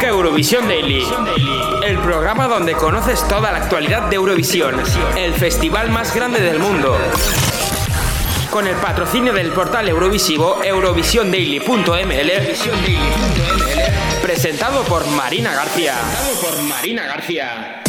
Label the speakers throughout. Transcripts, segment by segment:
Speaker 1: Eurovisión Daily, el programa donde conoces toda la actualidad de Eurovisión, el festival más grande del mundo. Con el patrocinio del portal Eurovisivo eurovisiondaily.ml, presentado por Marina García. Presentado por Marina García.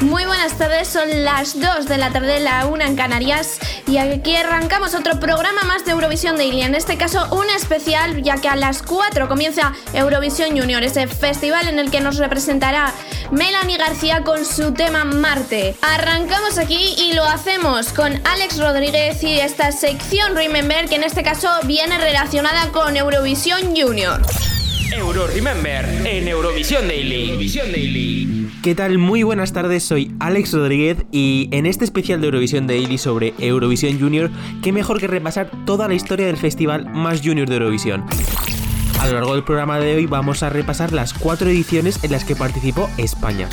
Speaker 2: Muy buenas tardes, son las 2 de la tarde, la 1 en Canarias y aquí arrancamos otro programa más de Eurovisión Daily, en este caso un especial ya que a las 4 comienza Eurovisión Junior, ese festival en el que nos representará Melanie García con su tema Marte. Arrancamos aquí y lo hacemos con Alex Rodríguez y esta sección Remember que en este caso viene relacionada con Eurovisión Junior.
Speaker 1: Euro Remember en Eurovisión Daily. Eurovisión Daily.
Speaker 3: ¿Qué tal? Muy buenas tardes, soy Alex Rodríguez y en este especial de Eurovisión Daily sobre Eurovisión Junior, qué mejor que repasar toda la historia del festival más junior de Eurovisión. A lo largo del programa de hoy vamos a repasar las cuatro ediciones en las que participó España.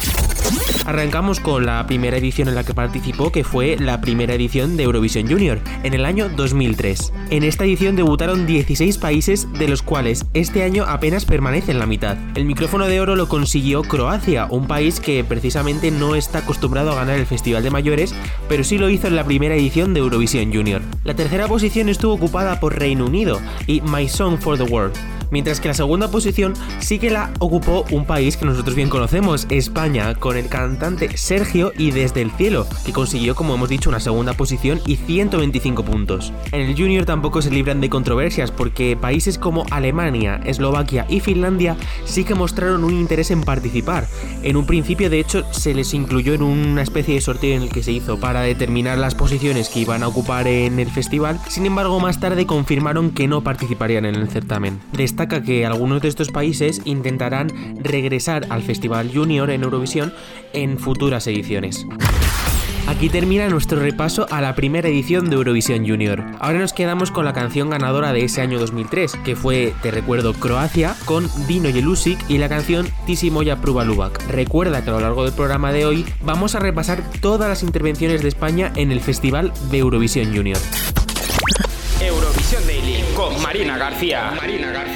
Speaker 3: Arrancamos con la primera edición en la que participó, que fue la primera edición de Eurovisión Junior, en el año 2003. En esta edición debutaron 16 países, de los cuales este año apenas permanecen la mitad. El micrófono de oro lo consiguió Croacia, un país que precisamente no está acostumbrado a ganar el Festival de Mayores, pero sí lo hizo en la primera edición de Eurovisión Junior. La tercera posición estuvo ocupada por Reino Unido y My Song for the World mientras que la segunda posición sí que la ocupó un país que nosotros bien conocemos, España, con el cantante Sergio y Desde el Cielo, que consiguió, como hemos dicho, una segunda posición y 125 puntos. En el Junior tampoco se libran de controversias porque países como Alemania, Eslovaquia y Finlandia sí que mostraron un interés en participar. En un principio, de hecho, se les incluyó en una especie de sorteo en el que se hizo para determinar las posiciones que iban a ocupar en el festival, sin embargo más tarde confirmaron que no participarían en el certamen destaca que algunos de estos países intentarán regresar al Festival Junior en Eurovisión en futuras ediciones. Aquí termina nuestro repaso a la primera edición de Eurovisión Junior. Ahora nos quedamos con la canción ganadora de ese año 2003, que fue, te recuerdo, Croacia, con Dino Jelusic y la canción Tisimoya Pruva Lubac. Recuerda que a lo largo del programa de hoy vamos a repasar todas las intervenciones de España en el Festival de Eurovisión Junior.
Speaker 1: Eurovisión Daily con Marina García. Marina García.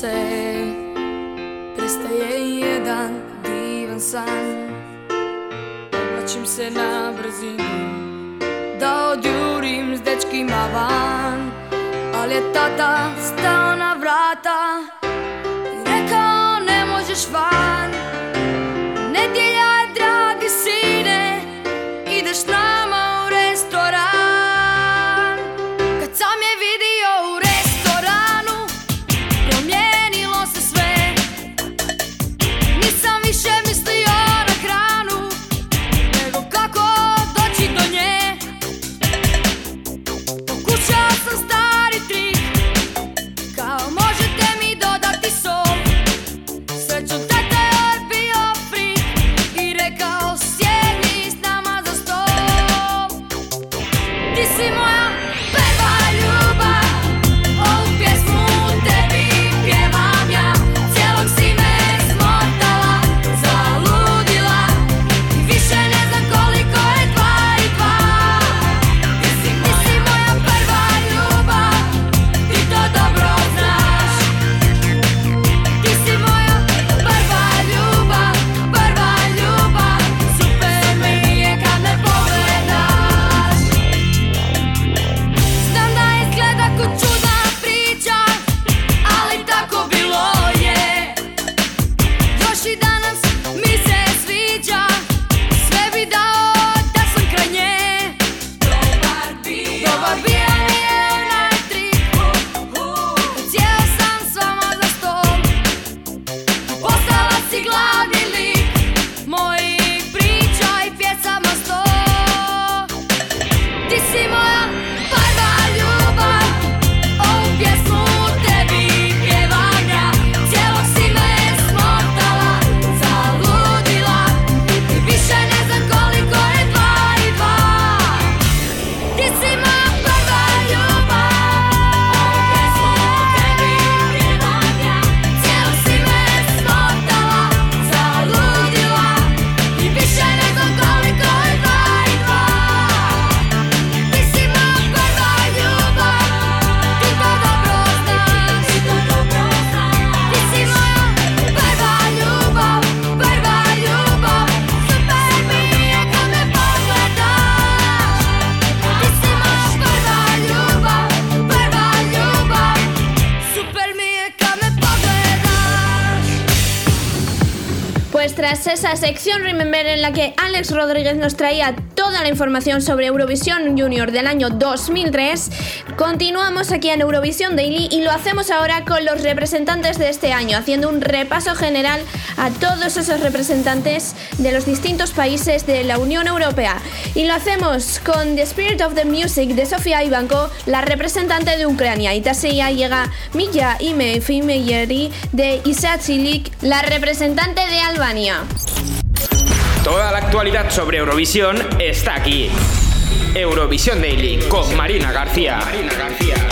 Speaker 4: Budim se, prestaje jedan divan san. Vraćam se na brzinu Da odjurim s dečkima van Ali je tata stao na vrata
Speaker 2: esa sección Remember en la que Alex Rodríguez nos traía toda la información sobre Eurovisión Junior del año 2003, continuamos aquí en Eurovisión Daily y lo hacemos ahora con los representantes de este año, haciendo un repaso general a todos esos representantes de los distintos países de la Unión Europea. Y lo hacemos con The Spirit of the Music de Sofía Ivanko, la representante de Ucrania. Y tras ella llega Milla Ime Fimeyeri de Isachilik, la representante de Albania.
Speaker 5: Toda la actualidad sobre Eurovisión está aquí. Eurovisión Daily con Marina García. Marina García.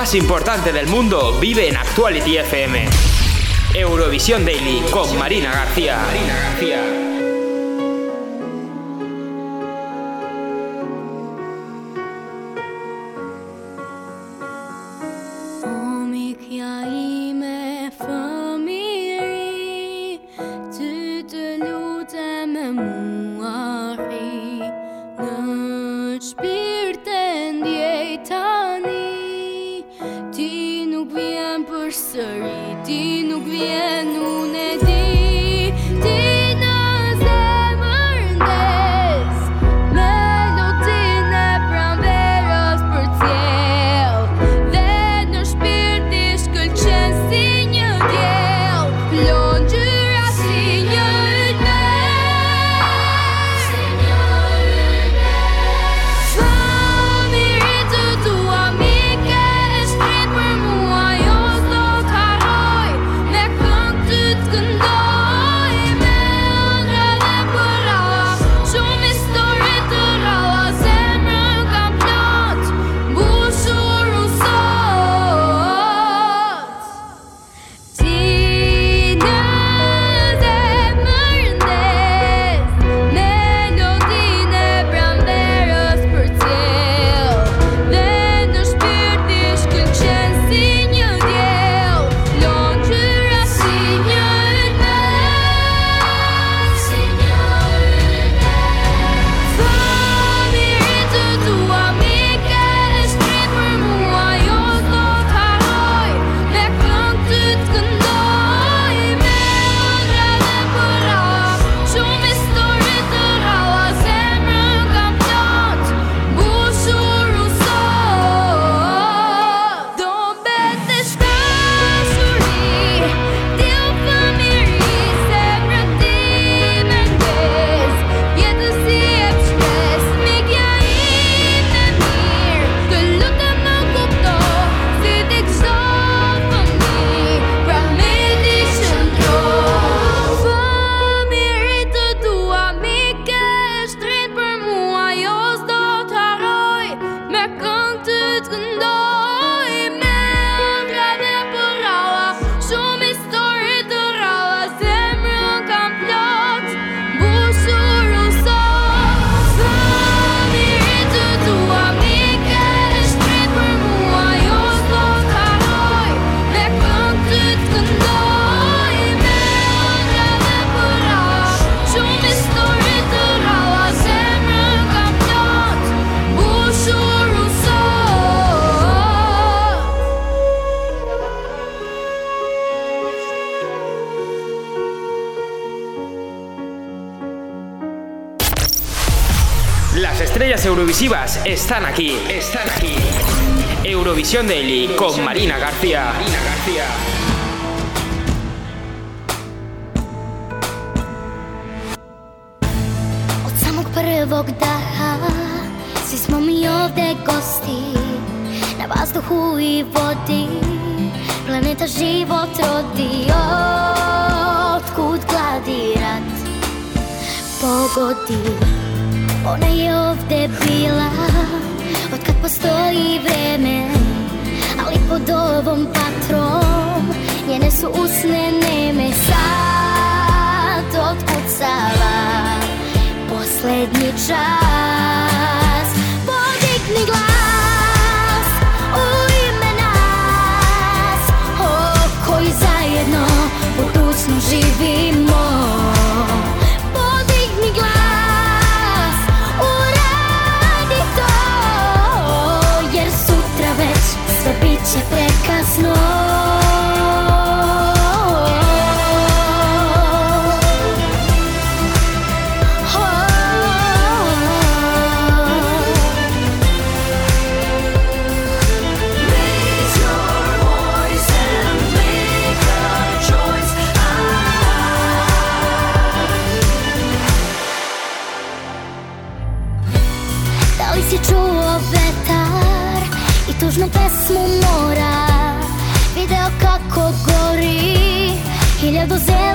Speaker 5: Más importante del mundo vive en Actuality FM. Eurovisión Daily con Marina García. Marina García.
Speaker 1: Estrellas eurovisivas están aquí, están aquí. Eurovisión Daily con Marina García. Marina García.
Speaker 6: Od samog prvog daha Svi smo mi ovde gosti Na vazduhu i vodi Planeta život rodi Otkud gladi rat Pogodi Ona je ovde bila Od kad postoji vreme Ali pod ovom patrom Njene su usne neme Sad otkucava Poslednji čas Podigni glas U koji zajedno živimo
Speaker 7: dia do zero.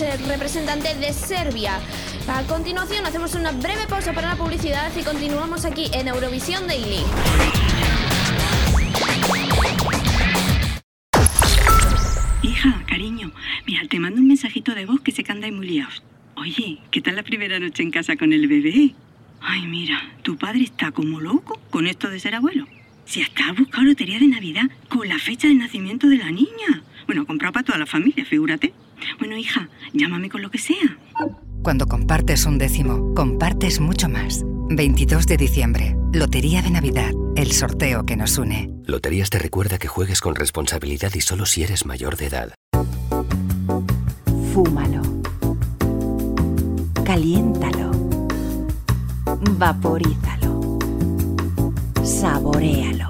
Speaker 7: Representante de Serbia. A continuación hacemos una breve pausa para la publicidad y continuamos aquí en Eurovisión Daily.
Speaker 8: Hija, cariño, mira, te mando un mensajito de voz que sé que andáis muy liados. Oye, ¿qué tal la primera noche en casa con el bebé? Ay, mira, tu padre está como loco con esto de ser abuelo. Si hasta ha buscado lotería de Navidad con la fecha de nacimiento de la niña. Bueno, comprado para toda la familia, figúrate. Bueno, hija, llámame con lo que sea.
Speaker 9: Cuando compartes un décimo, compartes mucho más. 22 de diciembre, Lotería de Navidad, el sorteo que nos une.
Speaker 10: Loterías te recuerda que juegues con responsabilidad y solo si eres mayor de edad.
Speaker 11: Fúmalo. Caliéntalo. Vaporízalo. Saboréalo.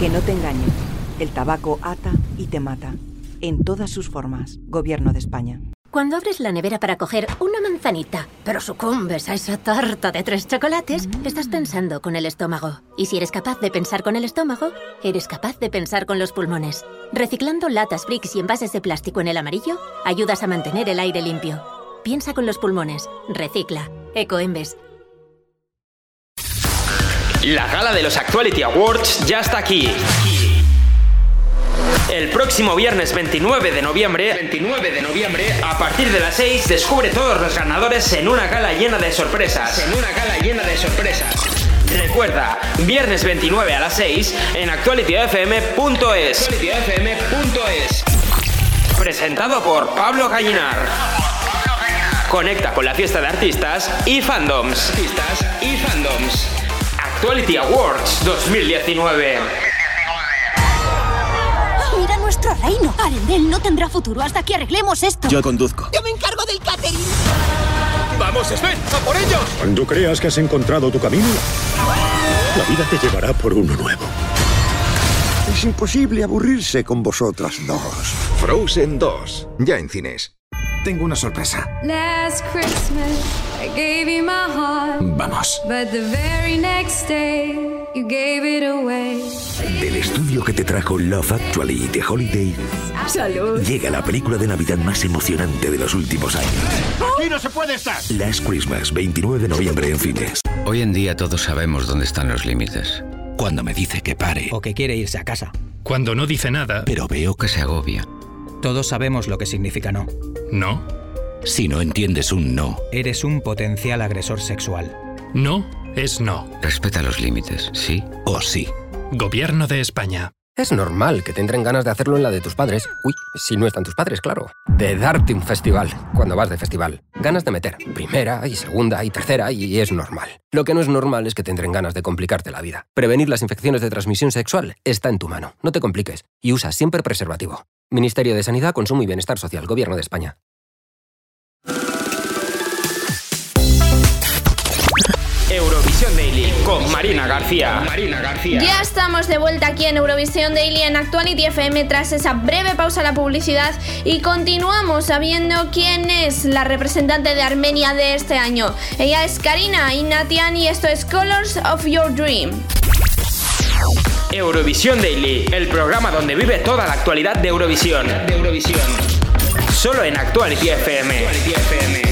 Speaker 11: Que no te engañen. El tabaco ata y te mata. En todas sus formas. Gobierno de España.
Speaker 12: Cuando abres la nevera para coger una manzanita, pero sucumbes a esa tarta de tres chocolates, estás pensando con el estómago. Y si eres capaz de pensar con el estómago, eres capaz de pensar con los pulmones. Reciclando latas, bricks y envases de plástico en el amarillo, ayudas a mantener el aire limpio. Piensa con los pulmones. Recicla. Ecoembes.
Speaker 1: La gala de los Actuality Awards ya está aquí. El próximo viernes 29 de noviembre, 29 de noviembre, a partir de las 6, descubre todos los ganadores en una gala llena de sorpresas. En una gala llena de sorpresas. Recuerda, viernes 29 a las 6 en actualityfm.es. actualityfm.es. Presentado por Pablo Gallinar. Conecta con la fiesta de artistas y fandoms. Artistas y fandoms. Actuality Awards 2019.
Speaker 13: Reino. Arendelle no tendrá futuro hasta que arreglemos esto.
Speaker 14: Yo conduzco.
Speaker 13: Yo me encargo del catering.
Speaker 14: ¡Vamos, Sven! ¡A por ellos!
Speaker 15: Cuando creas que has encontrado tu camino, la vida te llevará por uno nuevo.
Speaker 16: Es imposible aburrirse con vosotras dos.
Speaker 17: Frozen 2, ya en cines.
Speaker 14: Tengo una sorpresa.
Speaker 18: Last Christmas, I gave you my heart.
Speaker 14: Vamos.
Speaker 18: But the very next day, you gave it away.
Speaker 19: Del estudio que te trajo Love Actually de Holiday,
Speaker 18: Salud.
Speaker 19: llega la película de Navidad más emocionante de los últimos años.
Speaker 15: ¡Aquí no se puede estar!
Speaker 19: Last Christmas, 29 de noviembre en cines.
Speaker 10: Hoy en día todos sabemos dónde están los límites.
Speaker 19: Cuando me dice que pare,
Speaker 11: O que quiere irse a casa.
Speaker 20: Cuando no dice nada.
Speaker 19: pero veo
Speaker 10: Que se agobia.
Speaker 11: Todos sabemos lo que significa no.
Speaker 20: No.
Speaker 19: si no entiendes un no,
Speaker 11: Eres un potencial agresor sexual.
Speaker 20: No es no.
Speaker 10: Respeta los límites, ¿sí?
Speaker 19: o sí.
Speaker 20: Gobierno de España.
Speaker 21: Es normal que te entren ganas de hacerlo en la de tus padres. Uy, si no están tus padres, claro. De darte un festival, cuando vas de festival. Ganas de meter primera y segunda y tercera y es normal. Lo que no es normal es que te entren ganas de complicarte la vida. Prevenir las infecciones de transmisión sexual está en tu mano. No te compliques y usa siempre preservativo. Ministerio de Sanidad, Consumo y Bienestar Social, Gobierno de España.
Speaker 1: Con Marina García. Marina García.
Speaker 2: Ya estamos de vuelta aquí en Eurovisión Daily en Actuality FM tras esa breve pausa a la publicidad y continuamos sabiendo quién es la representante de Armenia de este año. Ella es Karina Inatian y esto es Colors of Your Dream.
Speaker 1: Eurovisión Daily, el programa donde vive toda la actualidad de Eurovisión. De Eurovisión. Solo en Actuality FM. Actuality FM.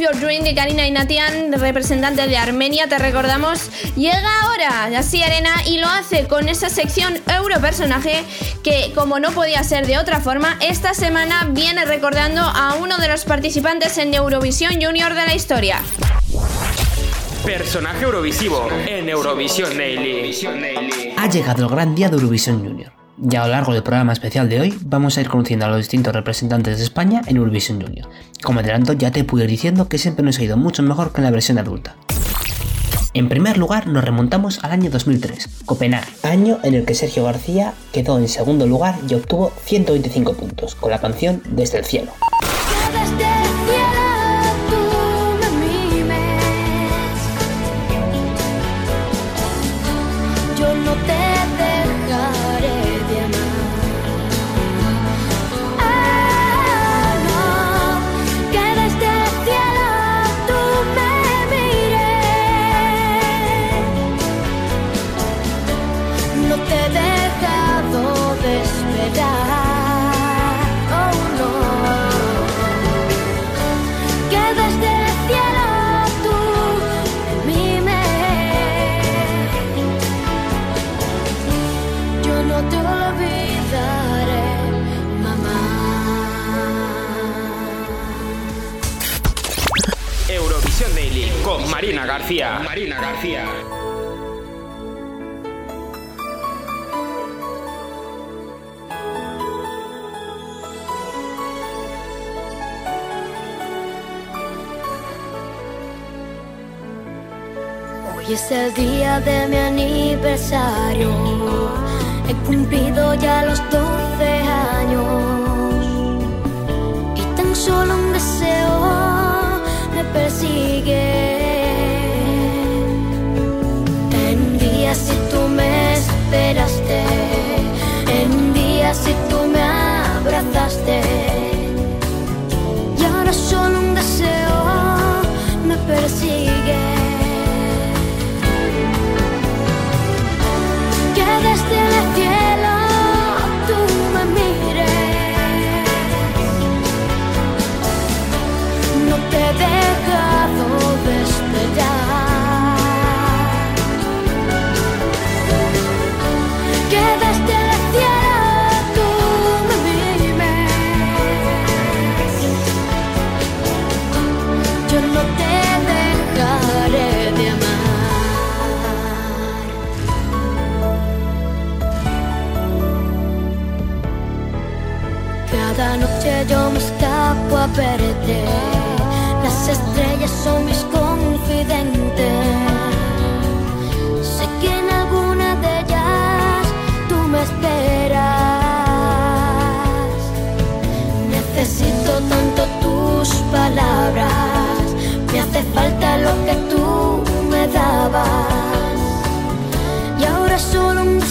Speaker 2: Your Dream de Karina Inatian, representante de Armenia, te recordamos, llega ahora así Arena y lo hace con esa sección Europersonaje que, como no podía ser de otra forma, esta semana viene recordando a uno de los participantes en Eurovisión Junior de la historia.
Speaker 1: Personaje Eurovisivo en Eurovisión Daily.
Speaker 22: Ha llegado el gran día de Eurovisión Junior. Y a lo largo del programa especial de hoy vamos a ir conociendo a los distintos representantes de España en Eurovisión Junior. Como adelanto ya te pude ir diciendo que siempre nos ha ido mucho mejor que en la versión adulta. En primer lugar nos remontamos al año 2003, Copenhague, año en el que Sergio García quedó en segundo lugar y obtuvo 125 puntos con la canción Desde el cielo.
Speaker 1: García. Marina García.
Speaker 6: Hoy es el día de mi aniversario. He cumplido ya los 12 años. Y tan solo un deseo me persigue. Esperaste. En días si tú me abrazaste. Y ahora solo un deseo me persigue. Yo me escapo a verte. Las estrellas son mis confidentes. Sé que en alguna de ellas tú me esperas. Necesito tanto tus palabras. Me hace falta lo que tú me dabas. Y ahora solo un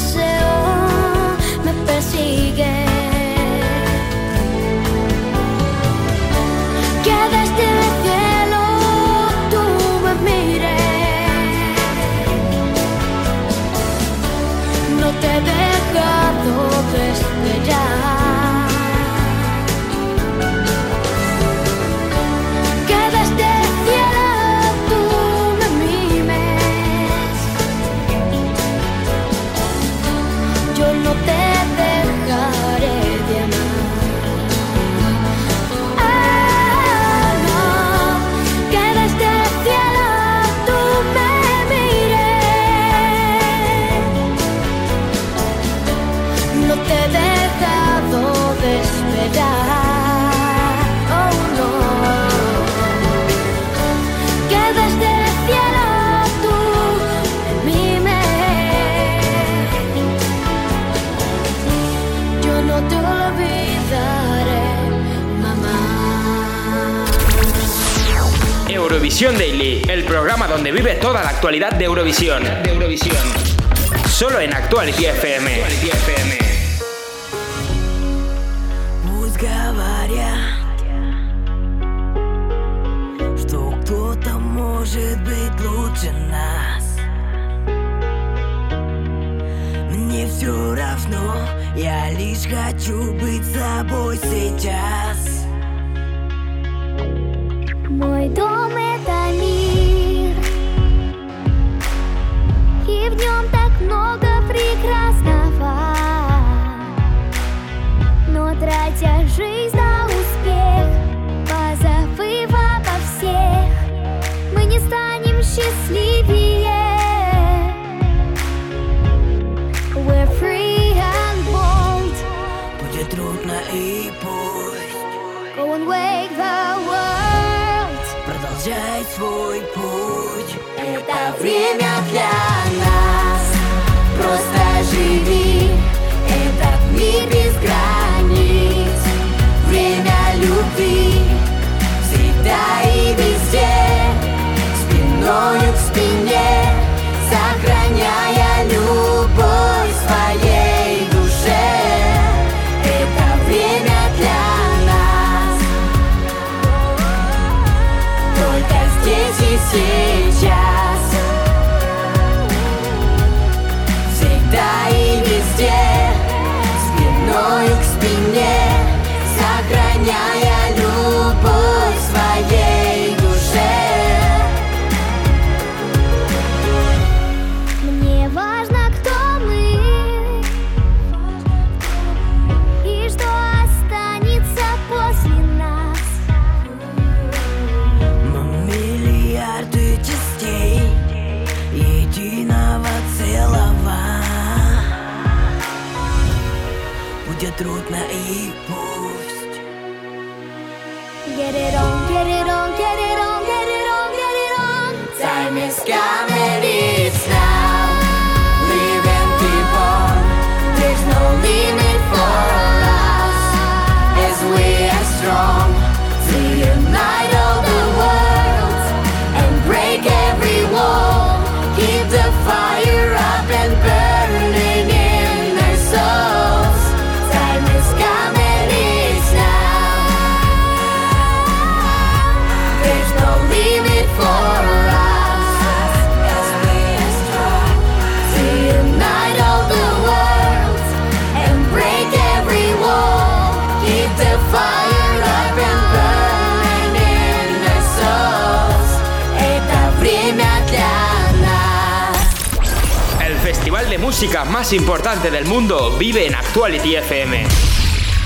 Speaker 1: Eurovisión Daily, el programa donde vive toda la actualidad de Eurovisión. De Eurovisión. Solo en Actuality FM.
Speaker 23: Пусть говорят, что кто-то может быть лучше нас. Мне все равно, я лишь хочу быть собой сейчас.
Speaker 24: время для нас. Просто живи, этот мир без границ. Время любви. Всегда и везде. Спиною к спине, сохраняя любовь своей душе. Это время для нас. Только здесь и
Speaker 6: здесь трудно и пусть
Speaker 1: música más importante del mundo vive en Actuality FM.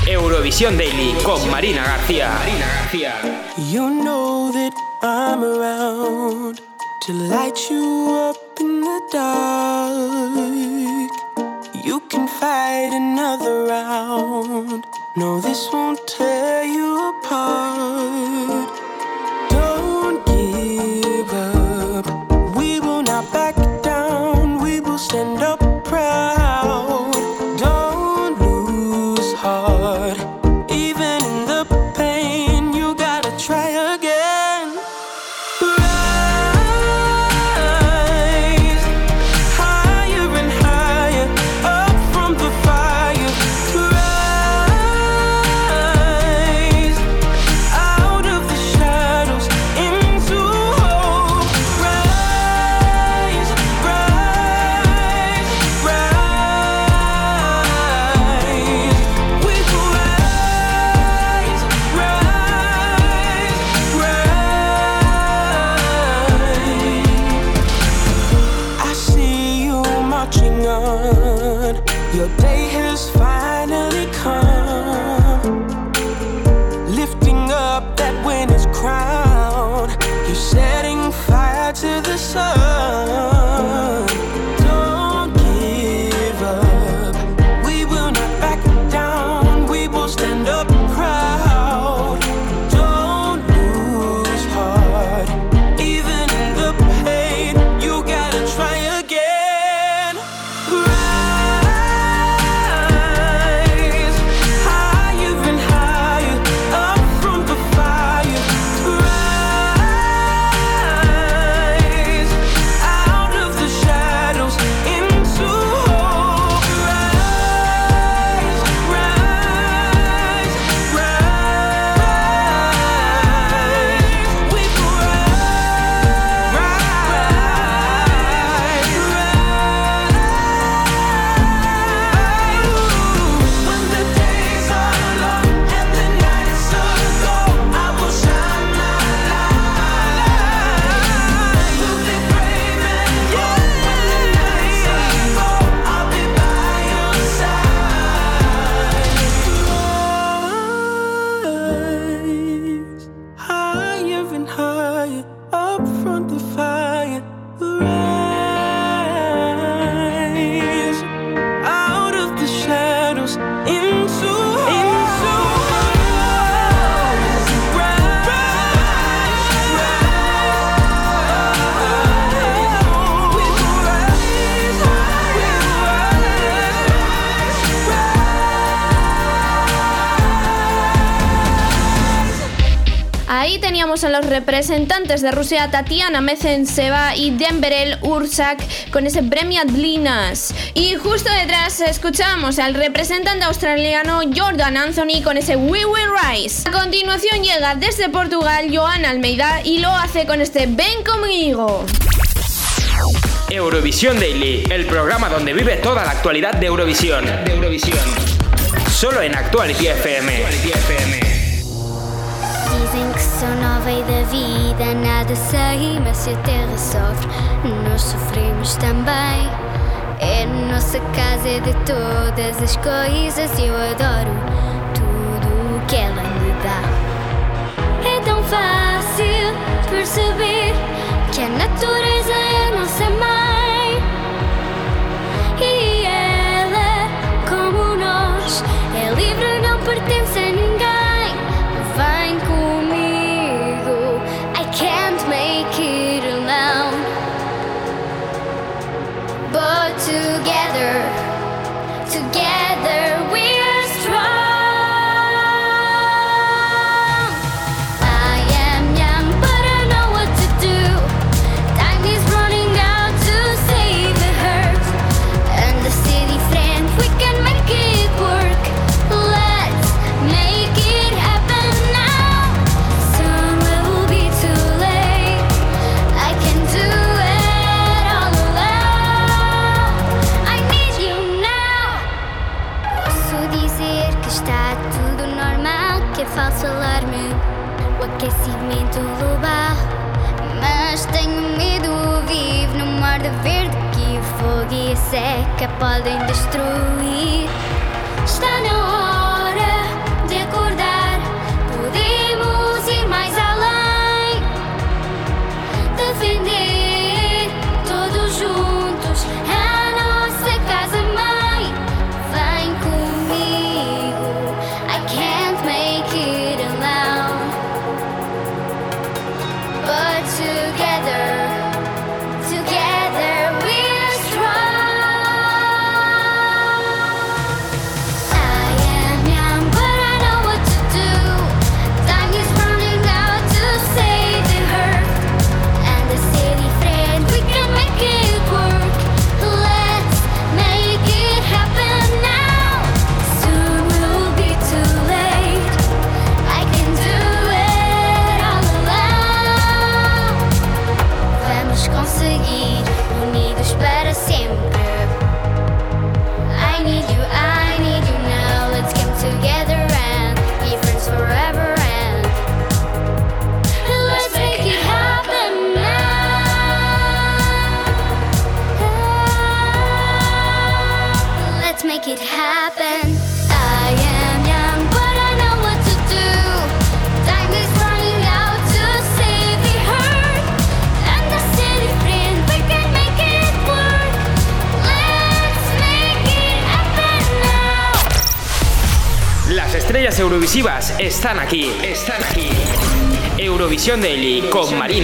Speaker 1: Eurovisión Daily con Marina García. Marina García.
Speaker 25: You know that I'm around to light you up in the dark. You can fight another round. No, this won't tear you apart.
Speaker 2: representantes de Rusia Tatiana Mezenseva y Demberel Ursak con ese premio Adlinas. Y justo detrás escuchamos al representante australiano Jordan Anthony con ese We Will Rise. A continuación llega desde Portugal Joan Almeida y lo hace con este Ven conmigo.
Speaker 26: Eurovisión Daily, el programa donde vive toda la actualidad de Eurovisión. De Eurovisión. Solo en Actuality FM. Actuality FM.
Speaker 6: Dizem que sou nova e da vida nada sei, mas se a terra sofre, nós sofremos também. É nossa casa, é de todas as coisas e eu adoro tudo o que ela me dá. É tão fácil perceber que a natureza é a nossa mãe e ela, como nós, é livre, não pertence a ninguém.
Speaker 26: están aquí, están aquí. Eurovisión Daily con Marina.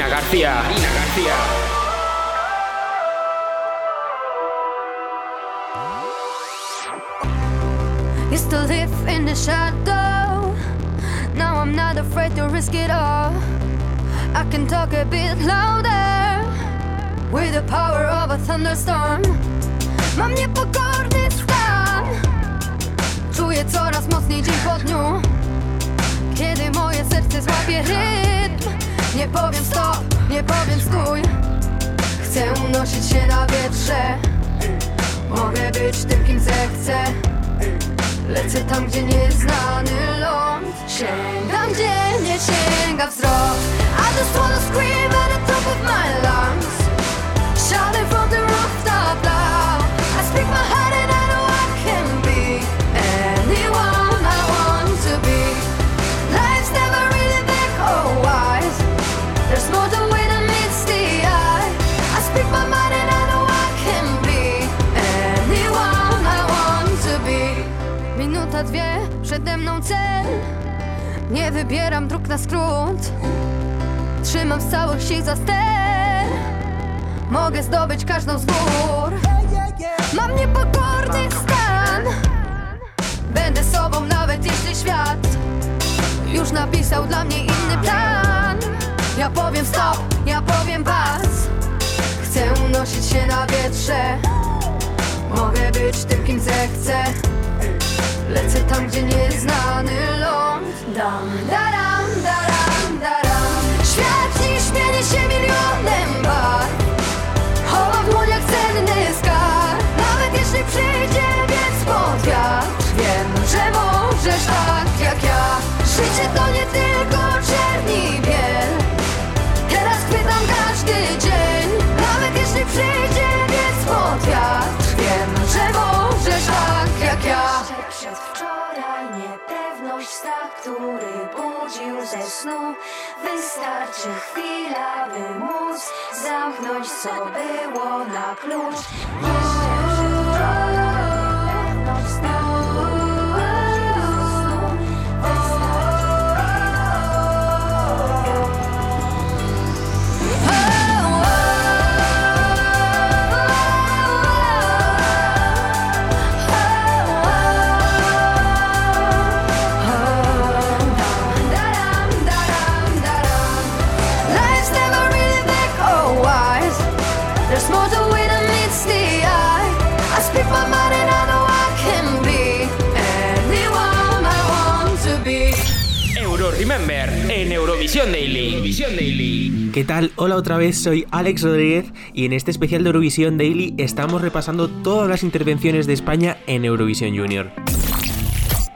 Speaker 3: Soy Alex Rodríguez y en este especial de Eurovisión Daily estamos repasando todas las intervenciones de España en Eurovisión Junior.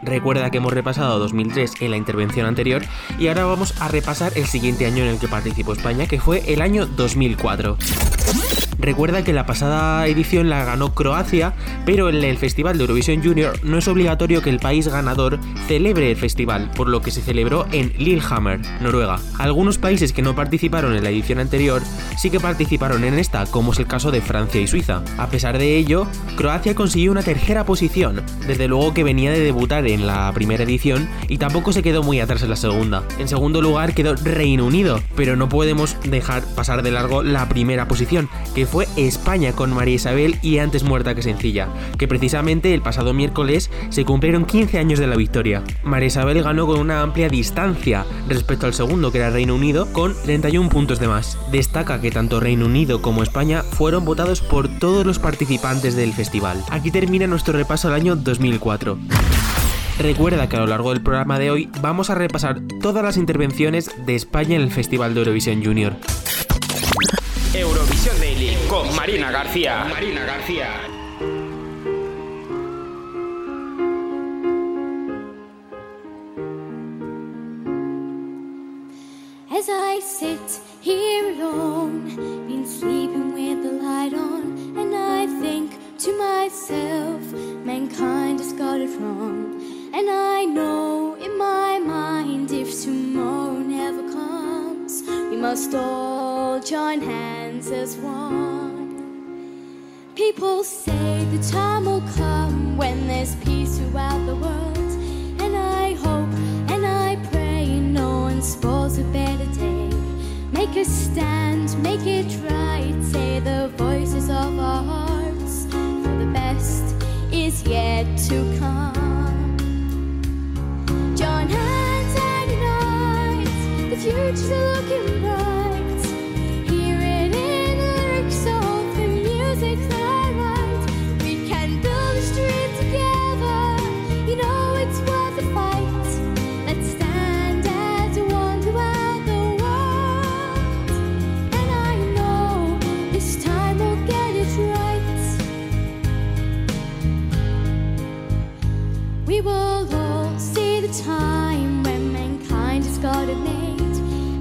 Speaker 3: Recuerda que hemos repasado 2003 en la intervención anterior y ahora vamos a repasar el siguiente año en el que participó España, que fue el año 2004. Recuerda que la pasada edición la ganó Croacia, pero en el Festival de Eurovisión Junior no es obligatorio que el país ganador celebre el festival, por lo que se celebró en Lillehammer, Noruega. Algunos países que no participaron en la edición anterior sí que participaron en esta, como es el caso de Francia y Suiza. A pesar de ello, Croacia consiguió una tercera posición, desde luego que venía de debutar en la primera edición y tampoco se quedó muy atrás en la segunda. En segundo lugar quedó Reino Unido, pero no podemos dejar pasar de largo la primera posición, que fue España con María Isabel y Antes muerta que sencilla, que precisamente el pasado miércoles se cumplieron 15 años de la victoria. María Isabel ganó con una amplia distancia respecto al segundo que era Reino Unido con 31 puntos de más. Destaca que tanto Reino Unido como España fueron votados por todos los participantes del festival. Aquí termina nuestro repaso al año 2004. Recuerda que a lo largo del programa de hoy vamos a repasar todas las intervenciones de España en el Festival de Eurovisión Junior.
Speaker 1: Eurovisión Daily con Marina García. Marina García.
Speaker 27: As I sit here alone, been sleeping with the light on, and I think to myself, mankind has got it wrong. And I know in my mind, if tomorrow never comes, we must all join hands as one. People say the time will come when there's peace throughout the world, spoils a better day. Make a stand, make it right, say the voices of our hearts, for the best is yet to come. Join hands and unite, the future's looking bright. Will all see the time when mankind has got it made.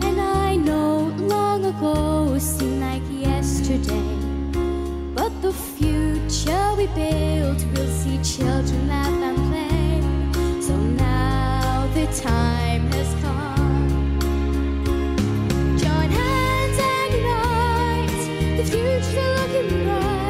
Speaker 27: And I know long ago seemed like yesterday. But the future we build, we'll see children laugh and play. So now the time has come. Join hands and the looking bright.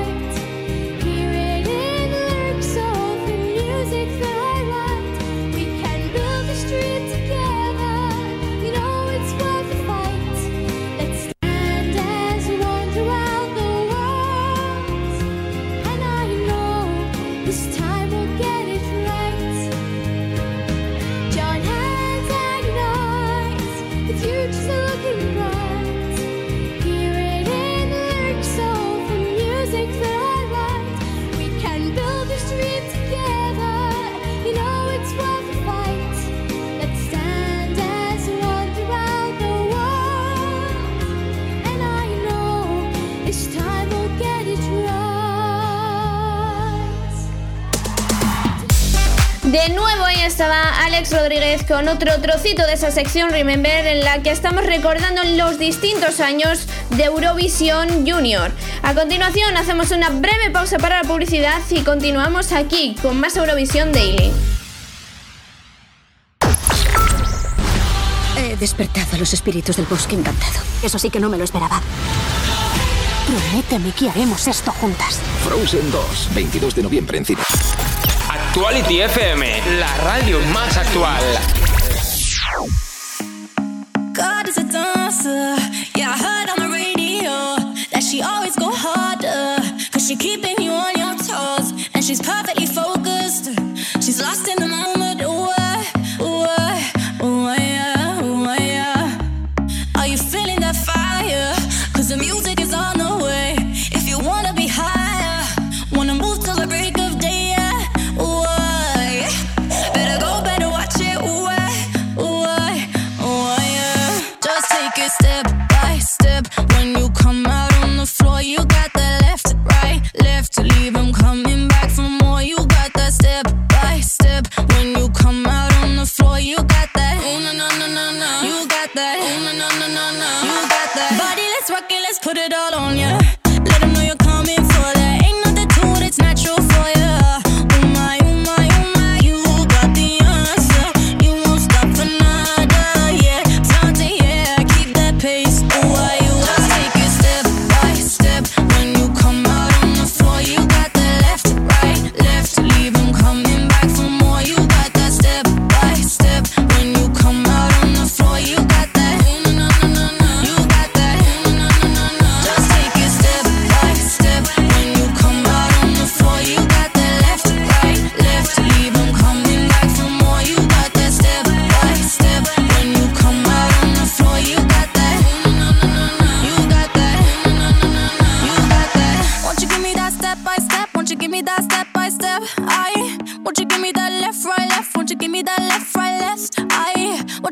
Speaker 2: De nuevo ahí estaba Alex Rodríguez con otro trocito de esa sección Remember en la que estamos recordando los distintos años de Eurovisión Junior. A continuación hacemos una breve pausa para la publicidad y continuamos aquí con más Eurovisión Daily.
Speaker 28: He despertado a los espíritus del bosque encantado. Eso sí que no me lo esperaba. Prométeme que haremos esto juntas.
Speaker 29: Frozen 2, 22 de noviembre en cine.
Speaker 18: Actuality FM, la radio más actual.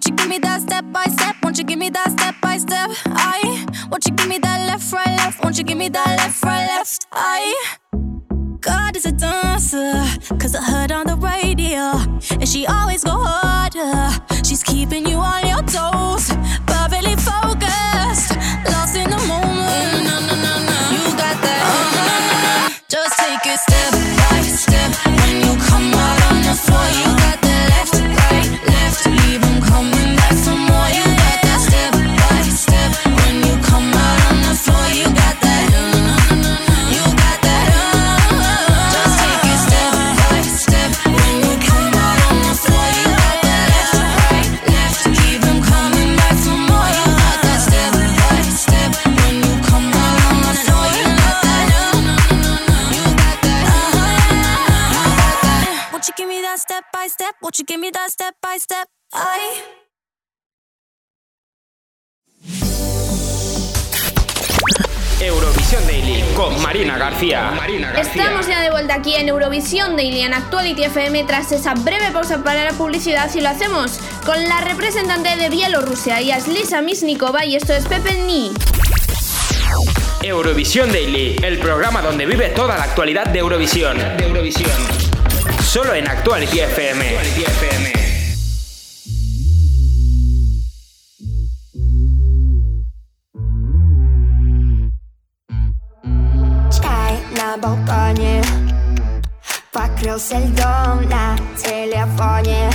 Speaker 6: Won't you give me that step by step? Won't you give me that step by step? I won't you give me that left, right, left? Won't you give me that left, right, left? I God is a dancer, cause I heard on the radio. And she always go harder. She's keeping you on your toes. step? You give me that step by step? I.
Speaker 18: Eurovisión Daily con Marina García. Marina García.
Speaker 2: Estamos ya de vuelta aquí en Eurovisión Daily en Actuality FM tras esa breve pausa para la publicidad y lo hacemos con la representante de Bielorrusia, y es Misnikova y esto es Pepe Ni.
Speaker 18: Eurovisión Daily, el programa donde vive toda la actualidad de Eurovisión. De Eurovisión. Solo en Actuality FM.
Speaker 23: Чай на балконе Покрылся льдом на телефоне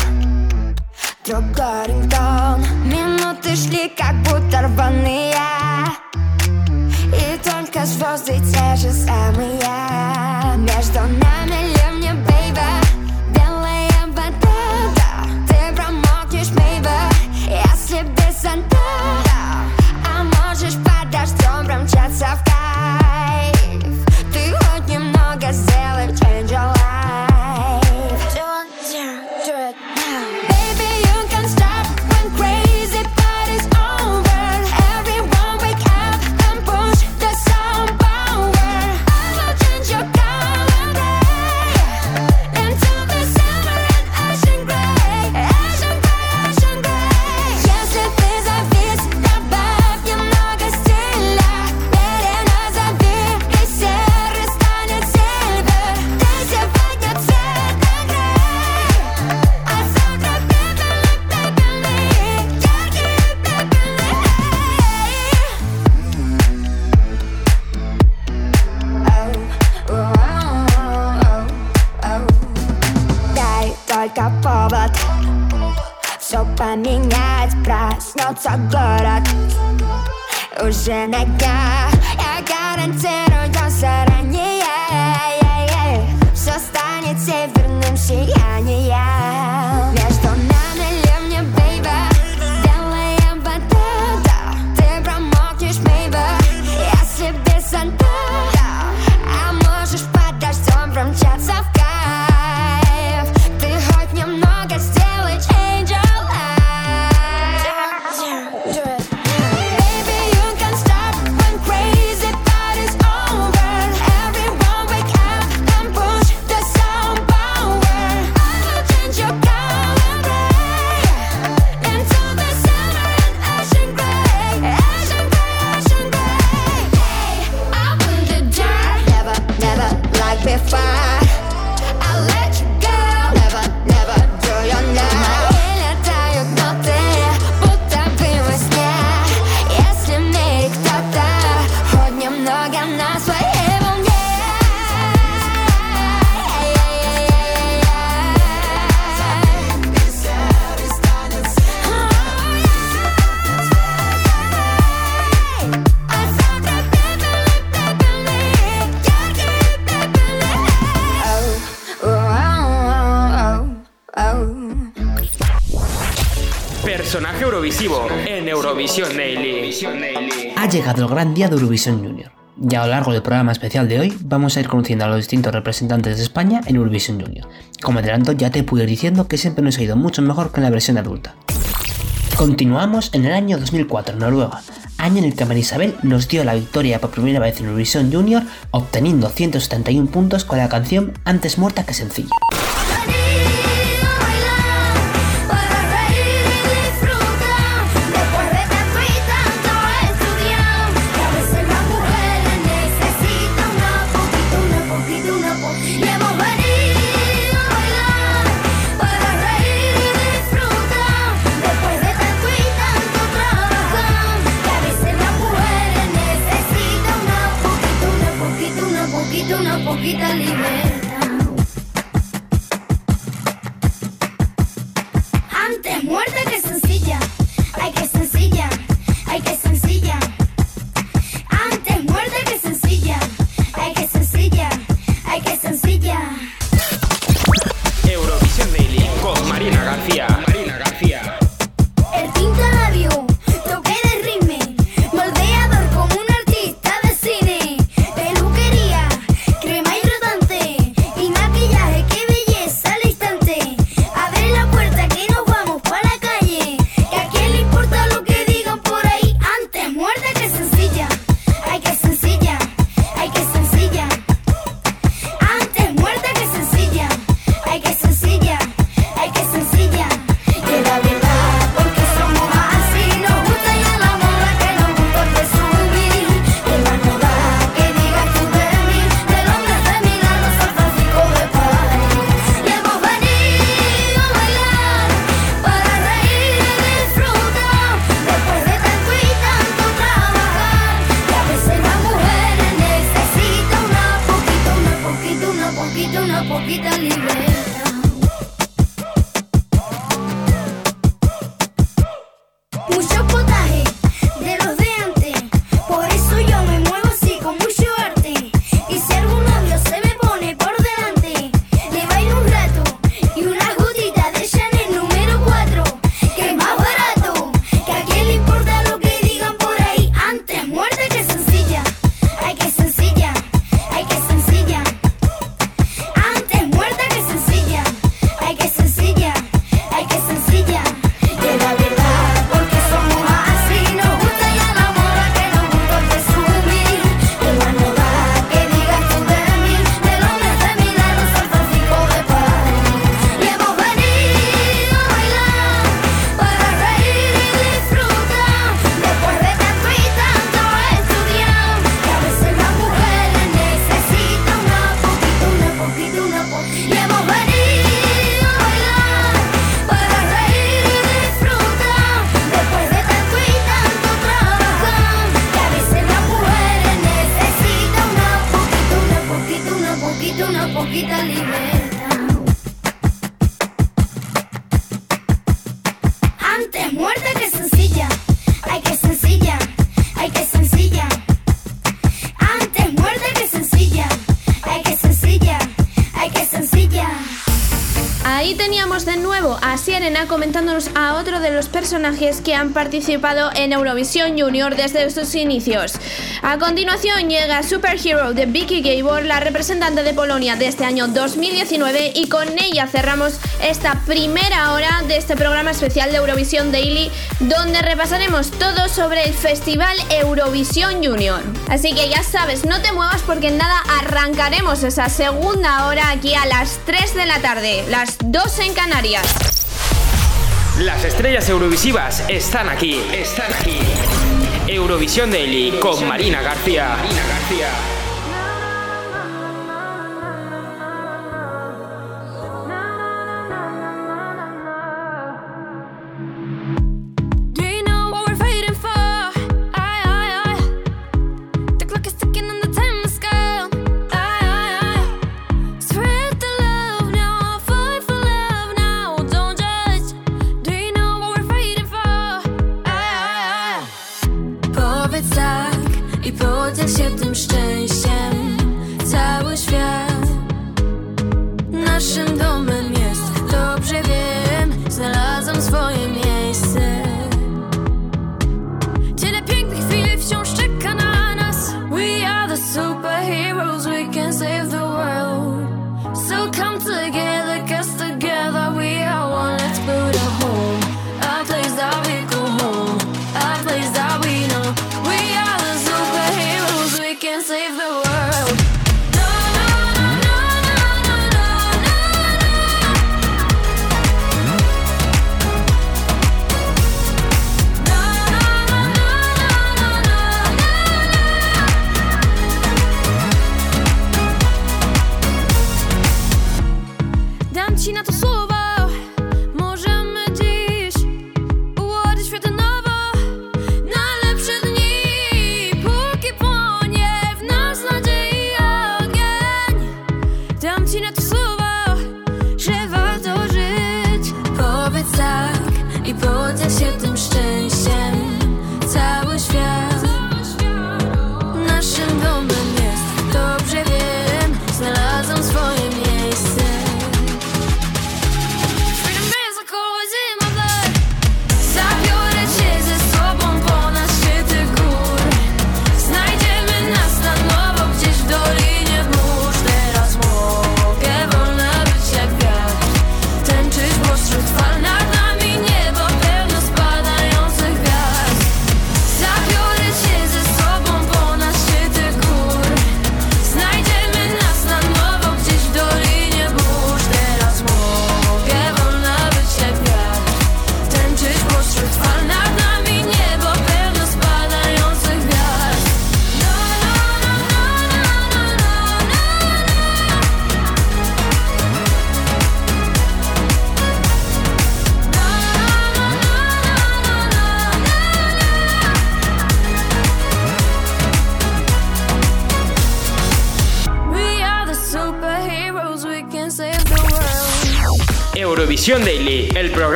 Speaker 23: Другой рингтон Минуты шли, как будто рваные И только звезды те же самые Между нами мчаться в кайф. Ты хоть немного за поменять Проснется город. Уже на днях Я гарантирую заранее Все станет северным сиянием.
Speaker 18: en Eurovisión
Speaker 22: Ha llegado el gran día de Eurovisión Junior. Y a lo largo del programa especial de hoy vamos a ir conociendo a los distintos representantes de España en Eurovisión Junior. Como adelanto ya te pude ir diciendo que siempre nos ha ido mucho mejor que en la versión adulta. Continuamos en el año 2004 Noruega, año en el que Marisabel nos dio la victoria por primera vez en Eurovisión Junior, obteniendo 171 puntos con la canción Antes muerta que sencilla.
Speaker 2: han participado en Eurovisión Junior desde sus inicios. A continuación llega Superhero de Vicky Gabor, la representante de Polonia de este año 2019 y con ella cerramos esta primera hora de este programa especial de Eurovisión Daily donde repasaremos todo sobre el Festival Eurovisión Junior. Así que ya sabes, no te muevas porque en nada arrancaremos esa segunda hora aquí a las 3 de la tarde, las 2 en Canarias.
Speaker 18: Las estrellas eurovisivas están aquí, están aquí. Eurovisión Daily con Marina García. Marina García.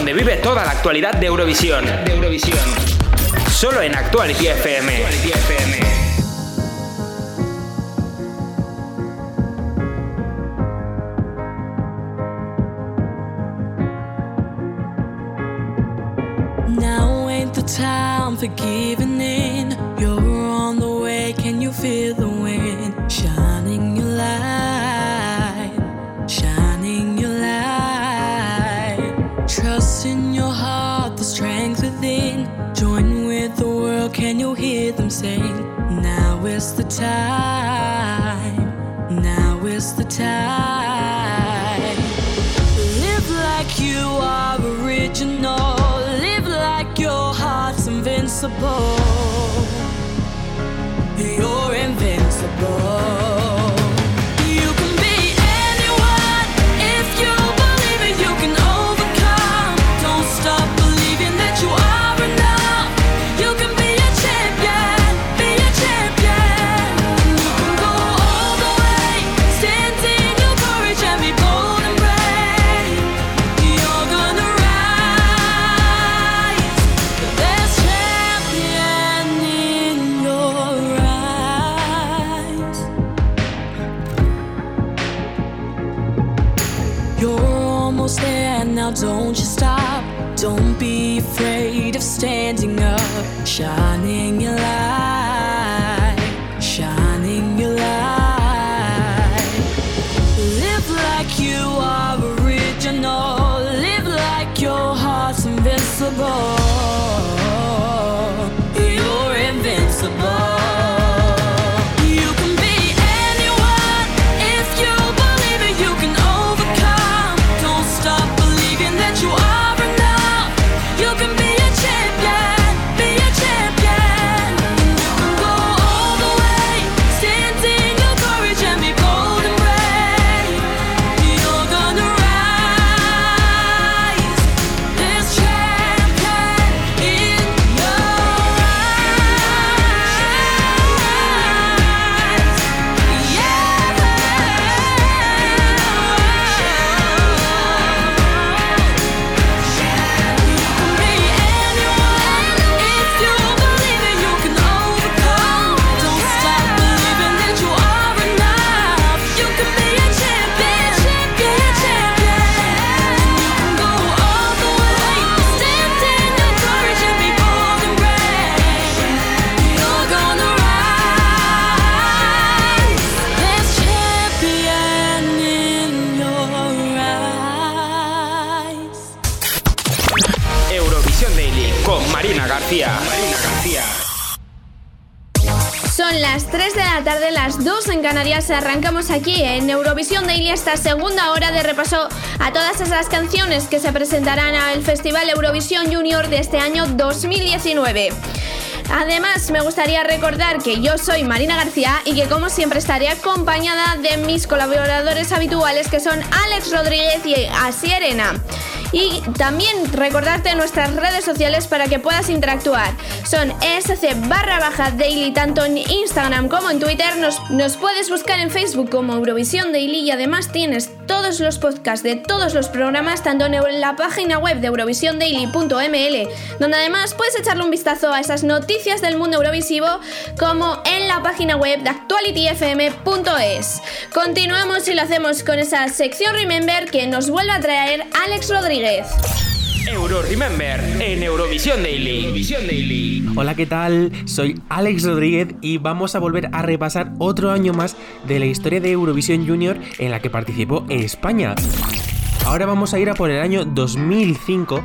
Speaker 18: donde vive toda la actualidad de Eurovisión. De Eurovisión. Solo en Actuality FM. Actuality FM.
Speaker 4: Now ain't the time for giving Now is the time. Live like you are original. Live like your heart's invincible. shine. Canarias. Arrancamos aquí en Eurovisión Daily esta segunda hora de repaso a todas esas canciones que se presentarán al Festival Eurovisión Junior de este año 2019. Además, me gustaría recordar que yo soy Marina García y que como siempre estaré acompañada de mis colaboradores habituales que son Alex Rodríguez y Asier Arena. Y también recordarte nuestras redes sociales para que puedas interactuar. Son ESC barra baja daily tanto en Instagram como en Twitter. Nos, nos puedes buscar en Facebook como Eurovisión Daily y además tienes todos los podcasts de todos los programas tanto en la página web de eurovisiondaily.ml donde además puedes echarle un vistazo a esas noticias del mundo eurovisivo como en la página web de actualityfm.es. Continuamos y lo hacemos con esa sección Remember que nos vuelve a traer Alex Rodríguez.
Speaker 1: Euro Remember en Eurovisión Daily. Eurovisión Daily.
Speaker 3: Hola, ¿qué tal? Soy Alex Rodríguez y vamos a volver a repasar otro año más de la historia de Eurovisión Junior en la que participó España. Ahora vamos a ir a por el año 2005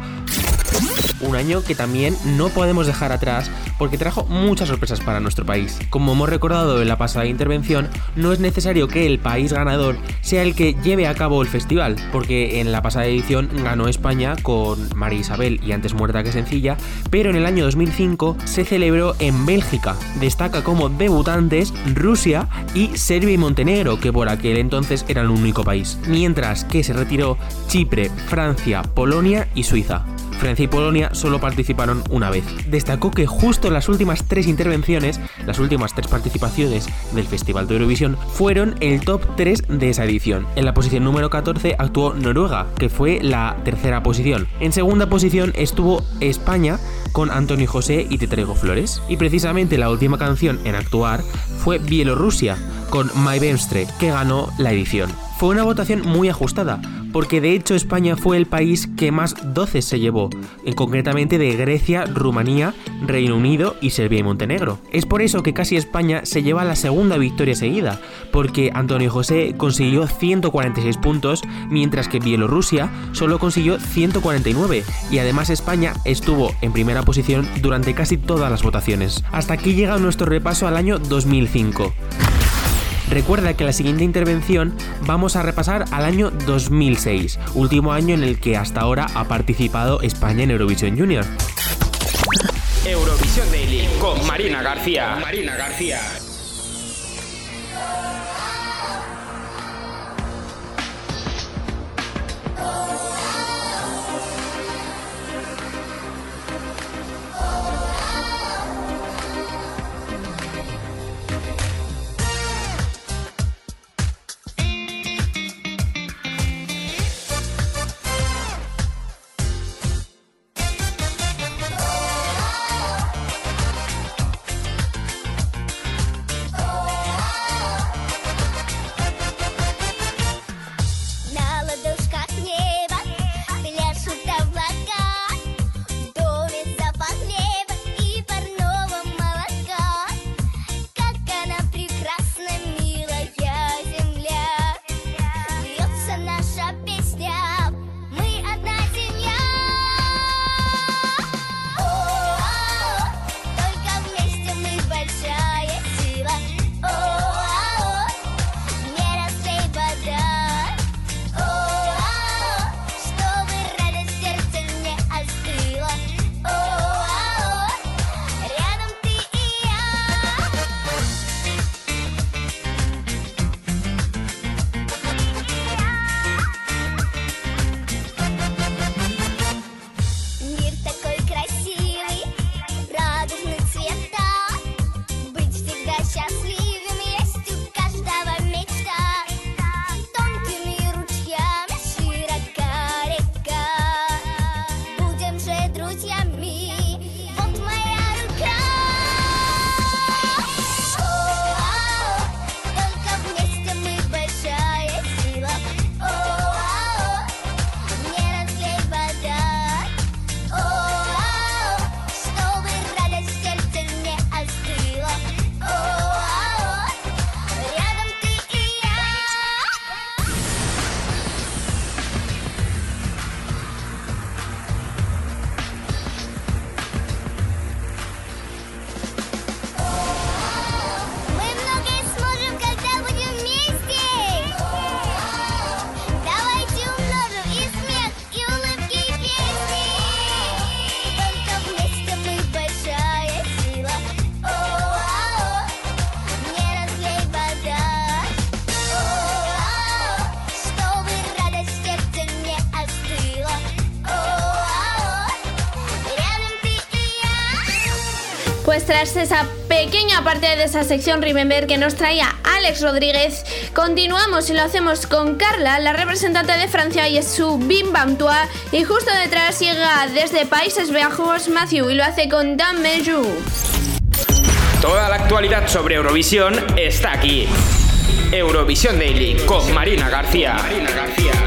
Speaker 3: un año que también no podemos dejar atrás porque trajo muchas sorpresas para nuestro país. Como hemos recordado en la pasada intervención, no es necesario que el país ganador sea el que lleve a cabo el festival, porque en la pasada edición ganó España con María Isabel y antes muerta que sencilla, pero en el año 2005 se celebró en Bélgica. Destaca como debutantes Rusia y Serbia y Montenegro, que por aquel entonces era el único país, mientras que se retiró Chipre, Francia, Polonia y Suiza. Francia y Polonia solo participaron una vez. Destacó que justo las últimas tres intervenciones, las últimas tres participaciones del Festival de Eurovisión, fueron el top 3 de esa edición. En la posición número 14 actuó Noruega, que fue la tercera posición. En segunda posición estuvo España con Antonio José y Te traigo flores. Y precisamente la última canción en actuar fue Bielorrusia con My Venstre, que ganó la edición. Fue una votación muy ajustada, porque de hecho España fue el país que más 12 se llevó, en concretamente de Grecia, Rumanía, Reino Unido y Serbia y Montenegro. Es por eso que casi España se lleva la segunda victoria seguida, porque Antonio José consiguió 146 puntos, mientras que Bielorrusia solo consiguió 149, y además España estuvo en primera posición durante casi todas las votaciones. Hasta aquí llega nuestro repaso al año 2005. Recuerda que la siguiente intervención vamos a repasar al año 2006, último año en el que hasta ahora ha participado España en Eurovisión Junior.
Speaker 1: Eurovisión Daily con Marina García. Marina García.
Speaker 2: de esa sección Remember que nos traía Alex Rodríguez, continuamos y lo hacemos con Carla, la representante de Francia y es su Bim Bam Tua, y justo detrás llega desde Países Bajos Matthew y lo hace con Dan Meju.
Speaker 18: Toda la actualidad sobre Eurovisión está aquí. Eurovisión Daily con Marina García. Marina García.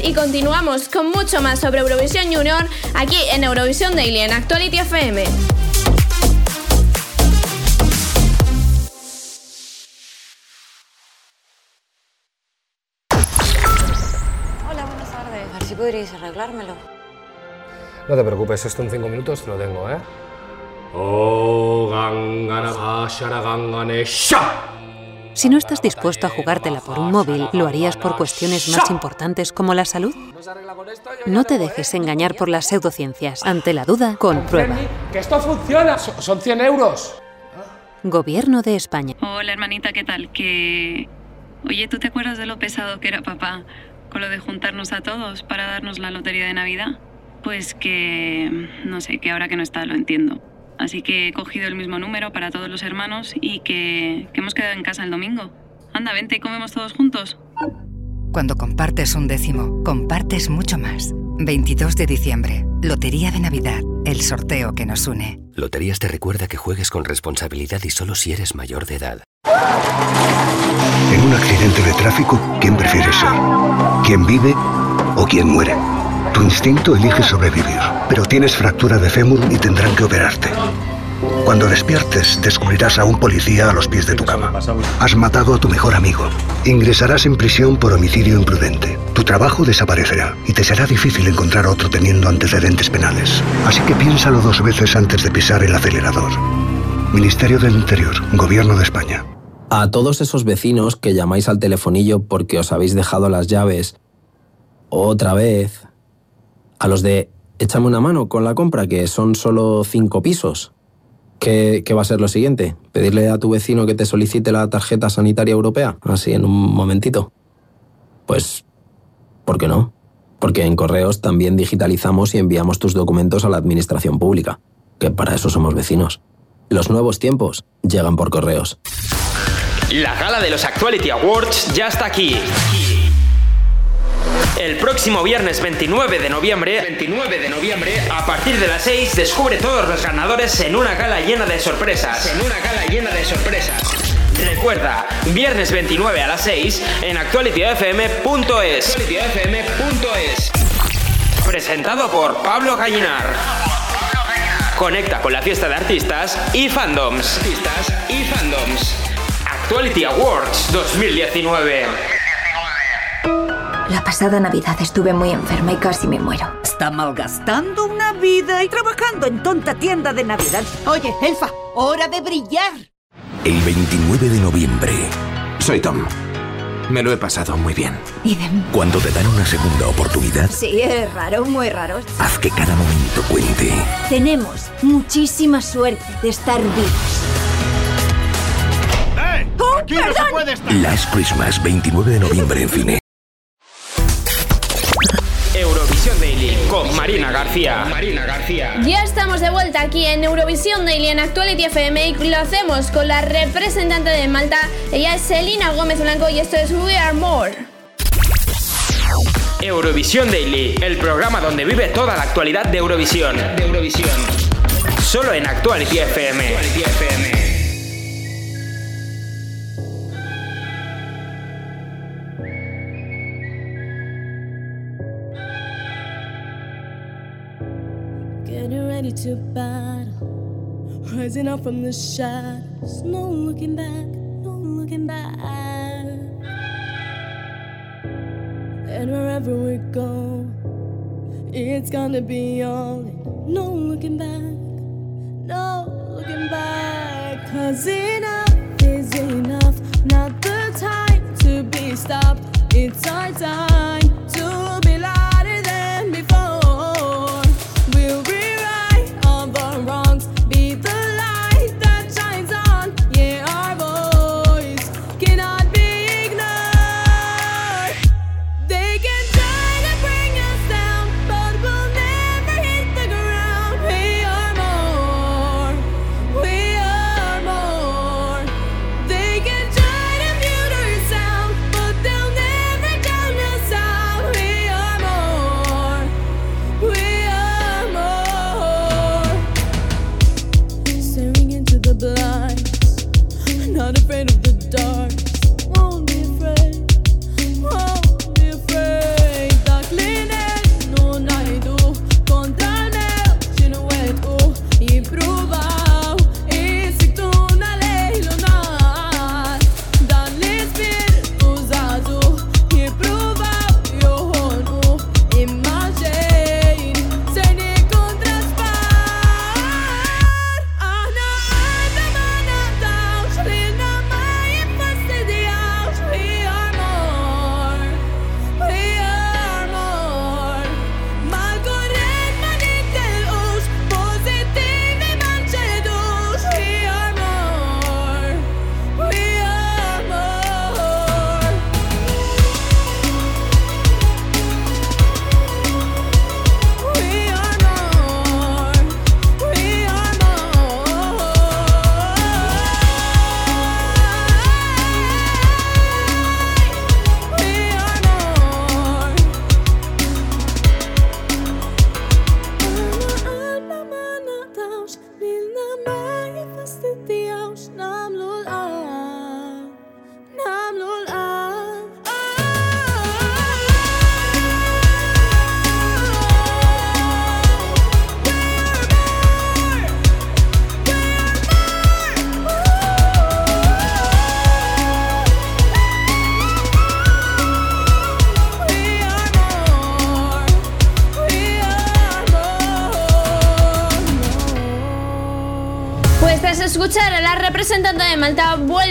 Speaker 30: y
Speaker 2: continuamos con mucho más sobre Eurovisión Junior aquí en Eurovisión Daily en Actuality FM.
Speaker 31: Hola, buenas tardes. A ver si podríais arreglármelo.
Speaker 32: No te preocupes, esto en cinco minutos lo tengo, ¿eh? Oh, gangana, gangane, sha.
Speaker 33: Si no estás dispuesto a jugártela por un móvil, ¿lo harías por cuestiones más importantes como la salud? No te dejes engañar por las pseudociencias. Ante la duda, comprueba.
Speaker 32: ¡Que esto funciona! Son 100 euros.
Speaker 33: Gobierno de España.
Speaker 34: Hola, hermanita, ¿qué tal? Que... Oye, ¿tú te acuerdas de lo pesado que era papá con lo de juntarnos a todos para darnos la lotería de Navidad? Pues que... no sé, que ahora que no está lo entiendo. Así que he cogido el mismo número para todos los hermanos y que, hemos quedado en casa el domingo. Anda, vente y comemos todos juntos.
Speaker 9: Cuando compartes un décimo, compartes mucho más. 22 de diciembre, Lotería de Navidad, el sorteo que nos une.
Speaker 19: Loterías te recuerda que juegues con responsabilidad y solo si eres mayor de edad.
Speaker 35: En un accidente de tráfico, ¿quién prefieres ser? ¿Quién vive o quién muere? Tu instinto elige sobrevivir pero tienes fractura de fémur y tendrán que operarte. Cuando despiertes, descubrirás a un policía a los pies de tu cama. Has matado a tu mejor amigo. Ingresarás en prisión por homicidio imprudente. Tu trabajo desaparecerá y te será difícil encontrar otro teniendo antecedentes penales. Así que piénsalo dos veces antes de pisar el acelerador. Ministerio del Interior, Gobierno de España.
Speaker 36: A todos esos vecinos que llamáis al telefonillo porque os habéis dejado las llaves otra vez. A los de échame una mano con la compra, que son solo cinco pisos. ¿Qué, va a ser lo siguiente? ¿Pedirle a tu vecino que te solicite la tarjeta sanitaria europea? Así en un momentito. Pues, ¿por qué no? Porque en correos también digitalizamos y enviamos tus documentos a la administración pública, que para eso somos vecinos. Los nuevos tiempos llegan por correos.
Speaker 1: La gala de los Actuality Awards ya está aquí. El próximo viernes 29 de noviembre, 29 de noviembre, a partir de las 6 descubre todos los ganadores en una gala llena de sorpresas. En una gala llena de sorpresas. Recuerda, viernes 29 a las 6 en actualityfm.es. Actualityfm.es. Presentado por Pablo Gallinar. Conecta con la fiesta de artistas y fandoms. Artistas y fandoms. Actuality Awards 2019.
Speaker 37: La pasada Navidad estuve muy enferma y casi me muero.
Speaker 13: Está malgastando una vida y trabajando en tonta tienda de Navidad. Oye, Elfa, hora de brillar.
Speaker 19: El 29 de noviembre. Soy Tom. Me lo he pasado muy bien.
Speaker 37: Idem.
Speaker 19: Cuando te dan una segunda oportunidad,
Speaker 37: Sí, es raro, muy raro.
Speaker 19: haz que cada momento cuente.
Speaker 37: Tenemos muchísima suerte de estar vivos. ¡Oh, perdón!
Speaker 19: Last Christmas, 29 de noviembre en cine.
Speaker 1: Con Marina García. Marina García.
Speaker 2: Ya estamos de vuelta aquí en Eurovisión Daily en Actuality FM y lo hacemos con la representante de Malta. Ella es Selina Gómez Blanco y esto es We Are More.
Speaker 1: Eurovisión Daily, el programa donde vive toda la actualidad de Eurovisión. De Eurovisión. Solo en Actuality FM. Actuality FM.
Speaker 4: Ready to battle, rising up from the shadows. No looking back, no looking back. And wherever we go, it's gonna be all in. No looking back, no looking back. Cause enough is enough, not the time to be stopped. It's our time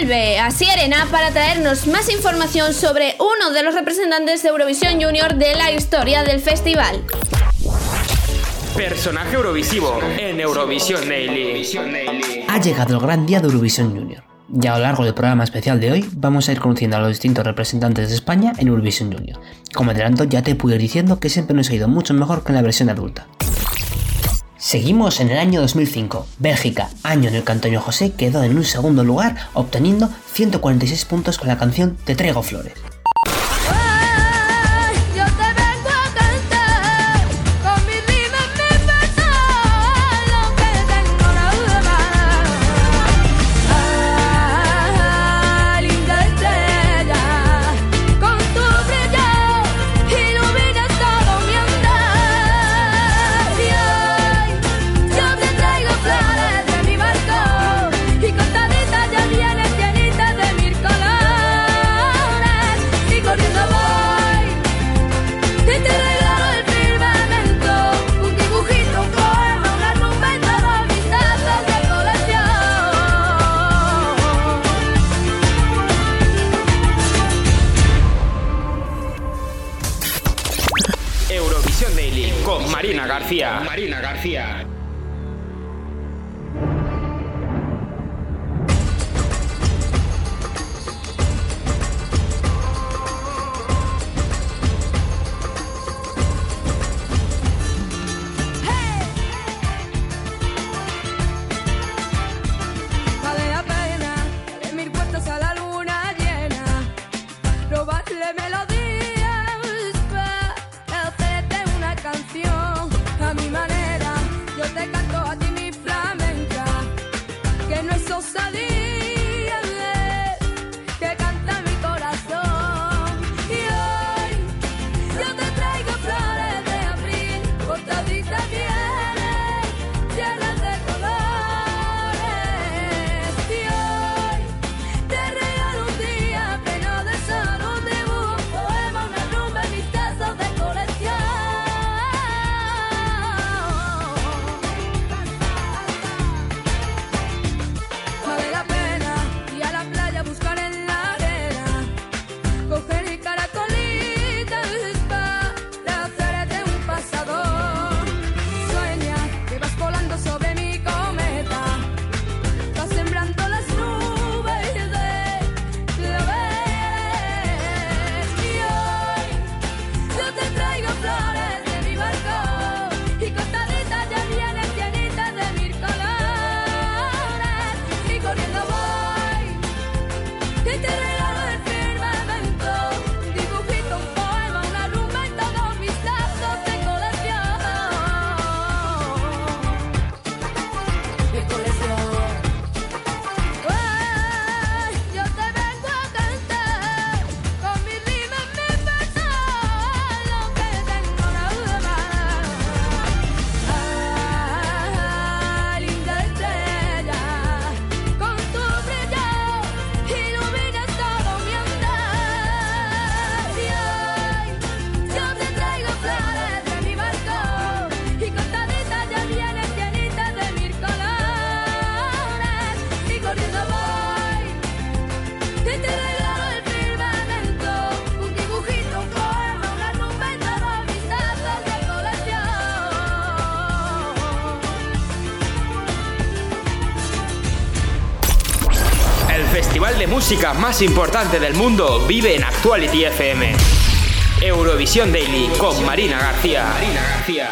Speaker 2: vuelve a Sierena para traernos más información sobre uno de los representantes de Eurovisión Junior de la historia del festival.
Speaker 27: Personaje Eurovisivo en Eurovisión Daily.
Speaker 4: Ha llegado el gran día de Eurovisión Junior. Y a lo largo del programa especial de hoy vamos a ir conociendo a los distintos representantes de España en Eurovision Junior. Como adelanto ya te pude ir diciendo que siempre nos ha ido mucho mejor que en la versión adulta. Seguimos en el año 2005, Bélgica, año en el que Antonio José quedó en un segundo lugar obteniendo 146 puntos con la canción Te traigo flores.
Speaker 27: música más importante del mundo vive en Actuality FM. Eurovisión Daily con Marina García. Marina García.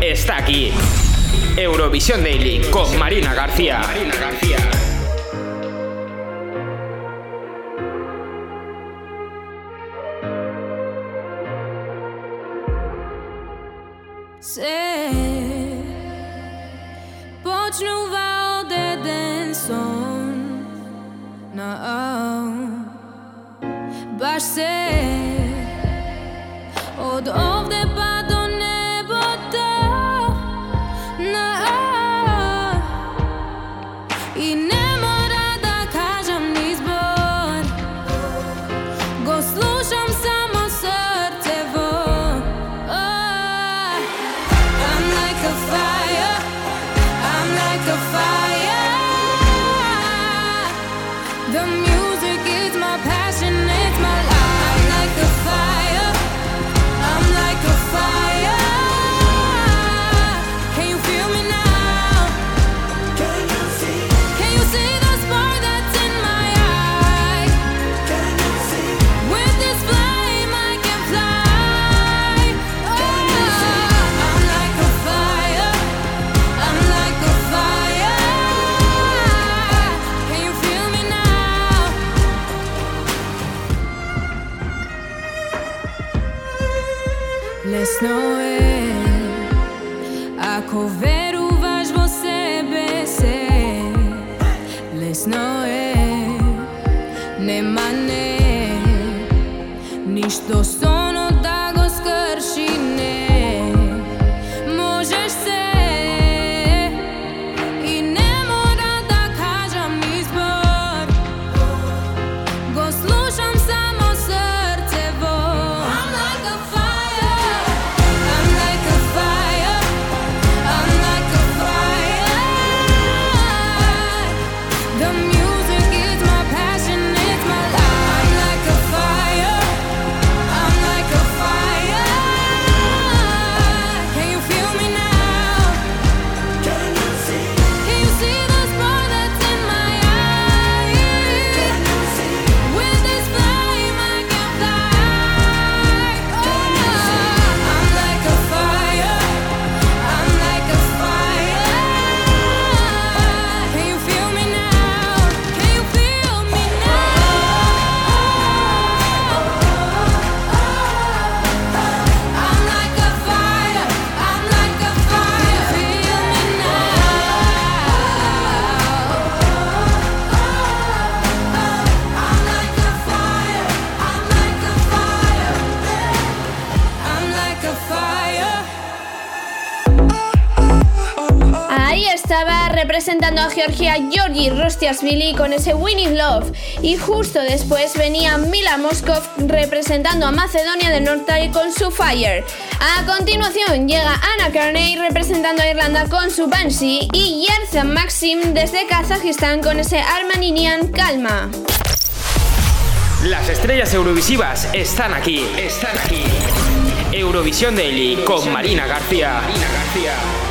Speaker 27: Está aquí. Eurovisión Daily.
Speaker 18: Лесно е, ако веруваш во себе се. Лесно е, нема не, ништо со a
Speaker 2: Georgia Georgi Rostiasvili con ese Winning Love. Y justo después venía Mila Moskov representando a Macedonia del Norte con su Fire. A continuación llega Anna Carney representando a Irlanda con su Banshee y Yerzan Maxim desde Kazajistán con ese Armaninian Calma.
Speaker 27: Las estrellas eurovisivas están aquí, están aquí. Eurovisión Daily con Marina García. Marina García.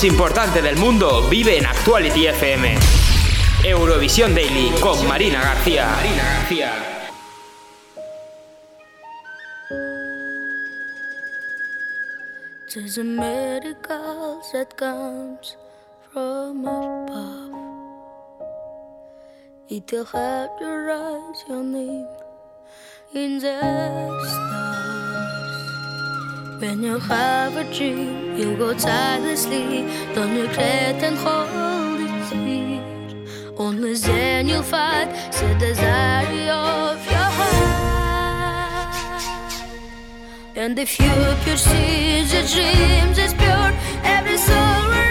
Speaker 1: Más importante del mundo vive en Actuality FM. Eurovisión Daily con Marina García. Marina García.
Speaker 4: Tis a miracle that comes from above. It will help you write your name in the stars. When you have a dream, you go tirelessly. Don't regret and hold it here. Only then you'll find the desire of your heart. And if you pursue the dreams that's pure, every soul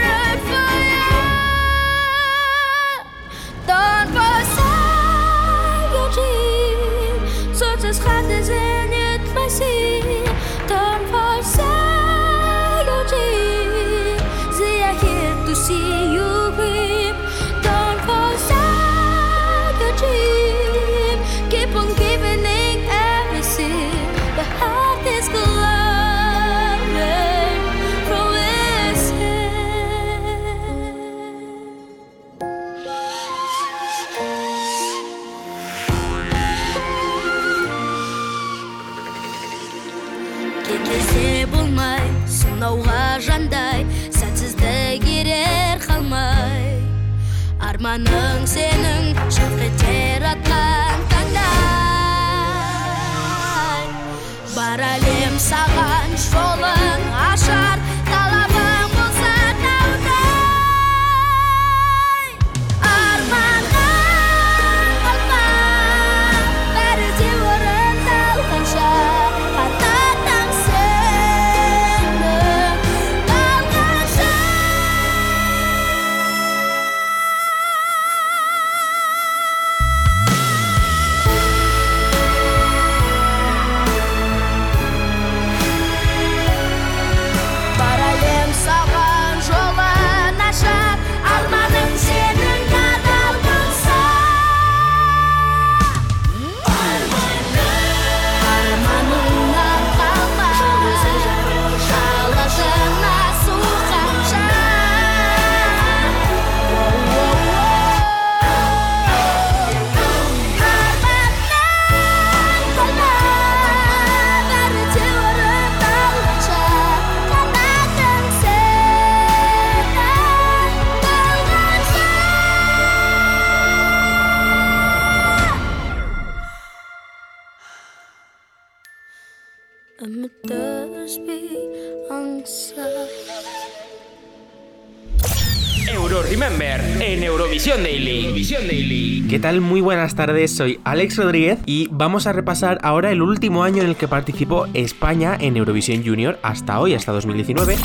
Speaker 3: Muy buenas tardes, soy Alex Rodríguez y vamos a repasar ahora el último año en el que participó España en Eurovisión Junior hasta hoy, hasta 2019,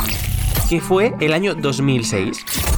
Speaker 3: que fue el año 2006.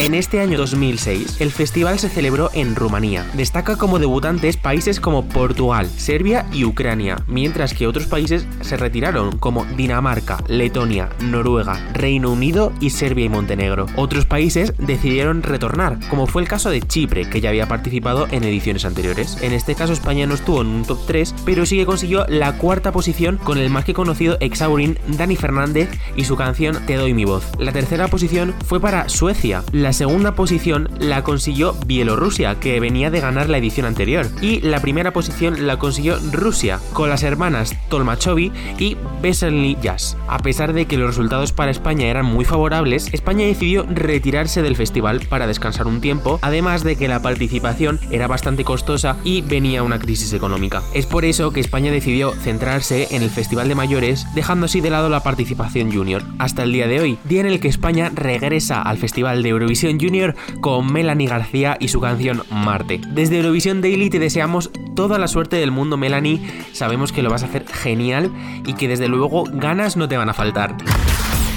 Speaker 3: En este año 2006, el festival se celebró en Rumanía. Destaca como debutantes países como Portugal, Serbia y Ucrania, mientras que otros países se retiraron como Dinamarca, Letonia, Noruega, Reino Unido y Serbia y Montenegro. Otros países decidieron retornar, como fue el caso de Chipre, que ya había participado en ediciones anteriores. En este caso España no estuvo en un top 3, pero sí que consiguió la cuarta posición con el más que conocido exaurin Dani Fernández y su canción Te doy mi voz. La tercera posición fue para Suecia. Segunda posición la consiguió Bielorrusia, que venía de ganar la edición anterior. Y la primera posición la consiguió Rusia, con las hermanas Tolmachovi y Veselny Jazz. A pesar de que los resultados para España eran muy favorables, España decidió retirarse del festival para descansar un tiempo, además de que la participación era bastante costosa y venía una crisis económica. Es por eso que España decidió centrarse en el Festival de Mayores, dejando así de lado la participación junior. Hasta el día de hoy, día en el que España regresa al Festival de Eurovisión Junior con Melanie García y su canción Marte. Desde Eurovisión Daily te deseamos toda la suerte del mundo, Melanie. Sabemos que lo vas a hacer genial y que desde luego ganas no te van a faltar.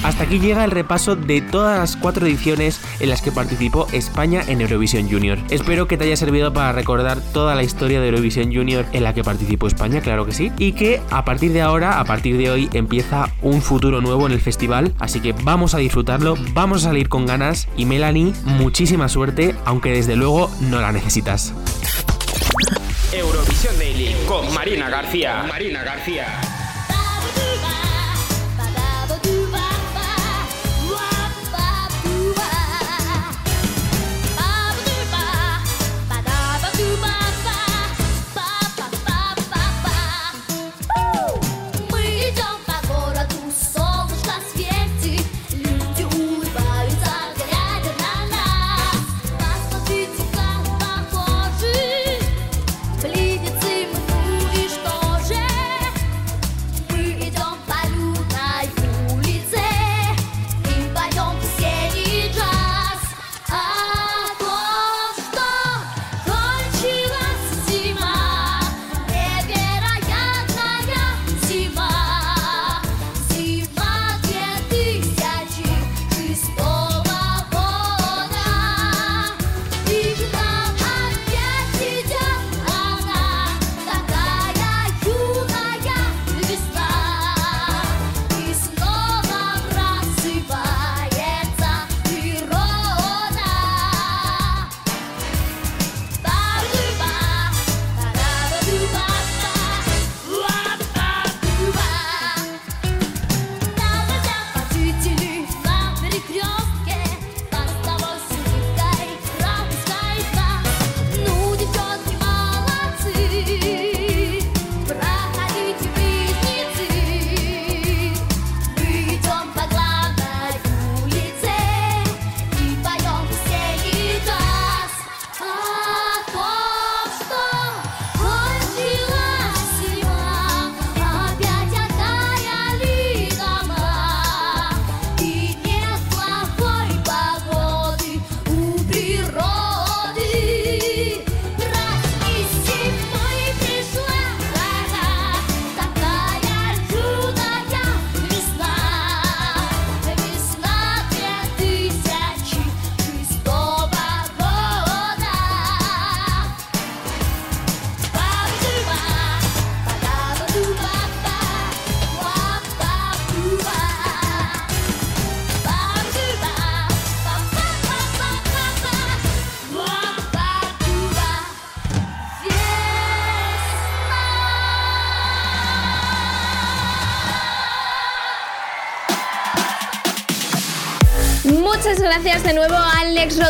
Speaker 3: Hasta aquí llega el repaso de todas las cuatro ediciones en las que participó España en Eurovisión Junior. Espero que te haya servido para recordar toda la historia de Eurovisión Junior en la que participó España, claro que sí, y que a partir de ahora, a partir de hoy, empieza un futuro nuevo en el festival, así que vamos a disfrutarlo, vamos a salir con ganas y Melanie, muchísima suerte, aunque desde luego no la necesitas.
Speaker 1: Eurovisión Daily con Marina García. Marina García.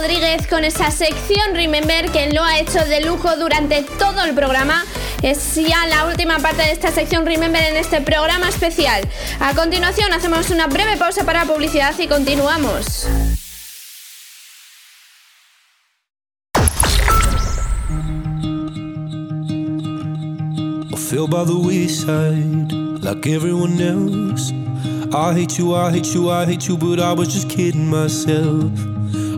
Speaker 2: Rodríguez con esa sección Remember que lo ha hecho de lujo durante todo el programa. Es ya la última parte de esta sección Remember en este programa especial. A continuación hacemos una breve pausa para publicidad y continuamos.
Speaker 38: I hate you, I hate you, I hate you, but I was just kidding myself.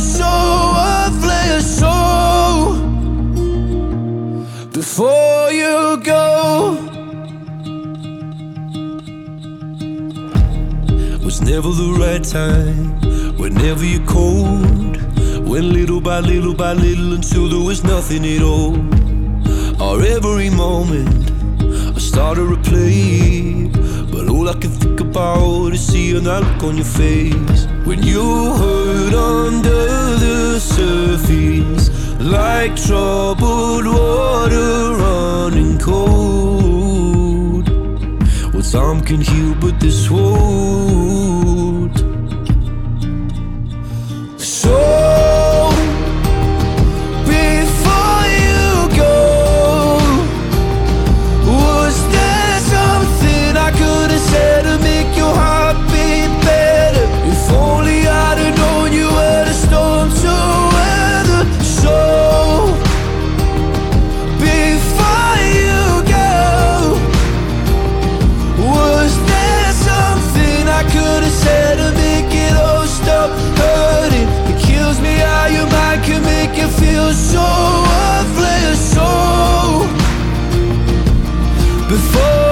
Speaker 38: You feel so worthless. So, before you go, was never the right time. Whenever you're cold, went little by little by little until there was nothing at all. Our every moment, I started to play. But all I can think about is seeing that look on your face when you hurt under the surface, like troubled water running cold. Well, time can heal, but this won't. So, before you go, was there something I could have said to make your heart before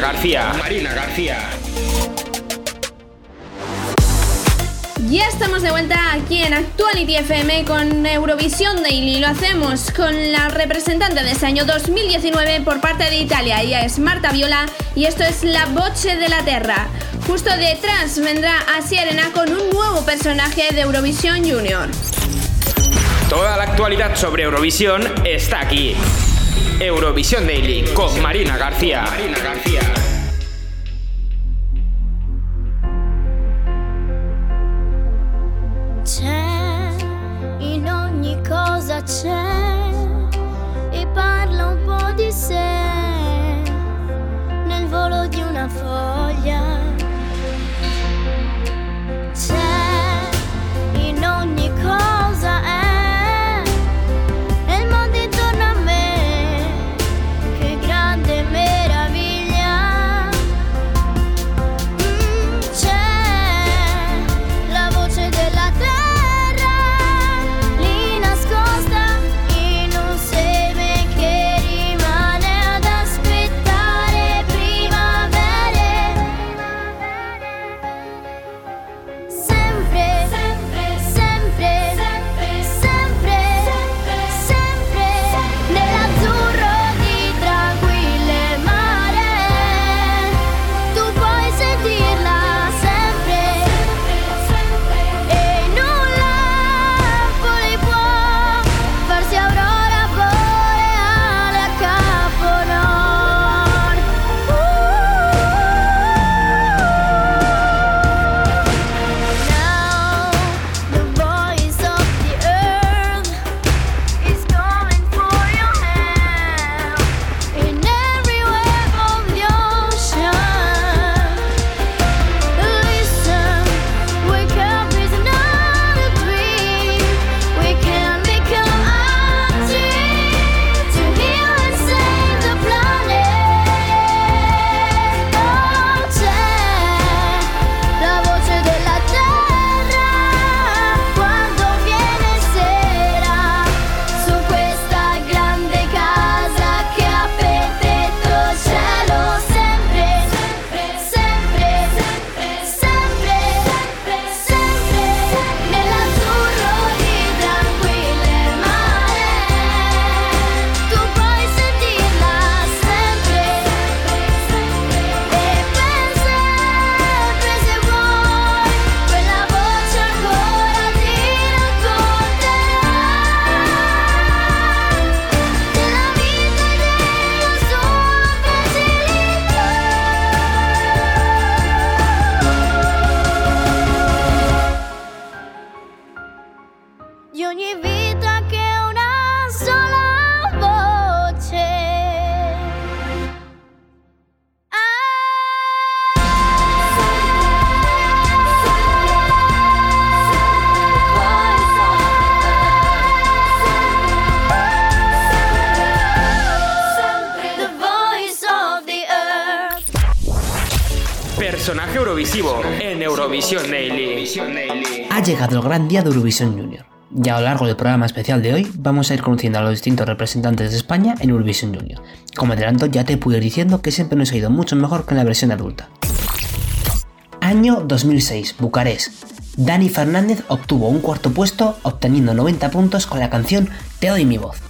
Speaker 18: Marina García. Marina García.
Speaker 2: Ya estamos de vuelta aquí en Actuality FM con Eurovisión Daily. Lo hacemos con la representante de este año 2019 por parte de Italia. Ella es Marta Viola y esto es La Voce de la Terra. Justo detrás vendrá Asia Arena con un nuevo personaje de Eurovisión Junior.
Speaker 18: Toda la actualidad sobre Eurovisión está aquí. Eurovisión Daily con Marina García. Marina García.
Speaker 4: Y a lo largo del programa especial de hoy vamos a ir conociendo a los distintos representantes de España en Eurovisión Junior. Como adelanto ya te pude ir diciendo que siempre nos ha ido mucho mejor que en la versión adulta. Año 2006, Bucarest. Dani Fernández obtuvo un cuarto puesto obteniendo 90 puntos con la canción Te doy mi voz.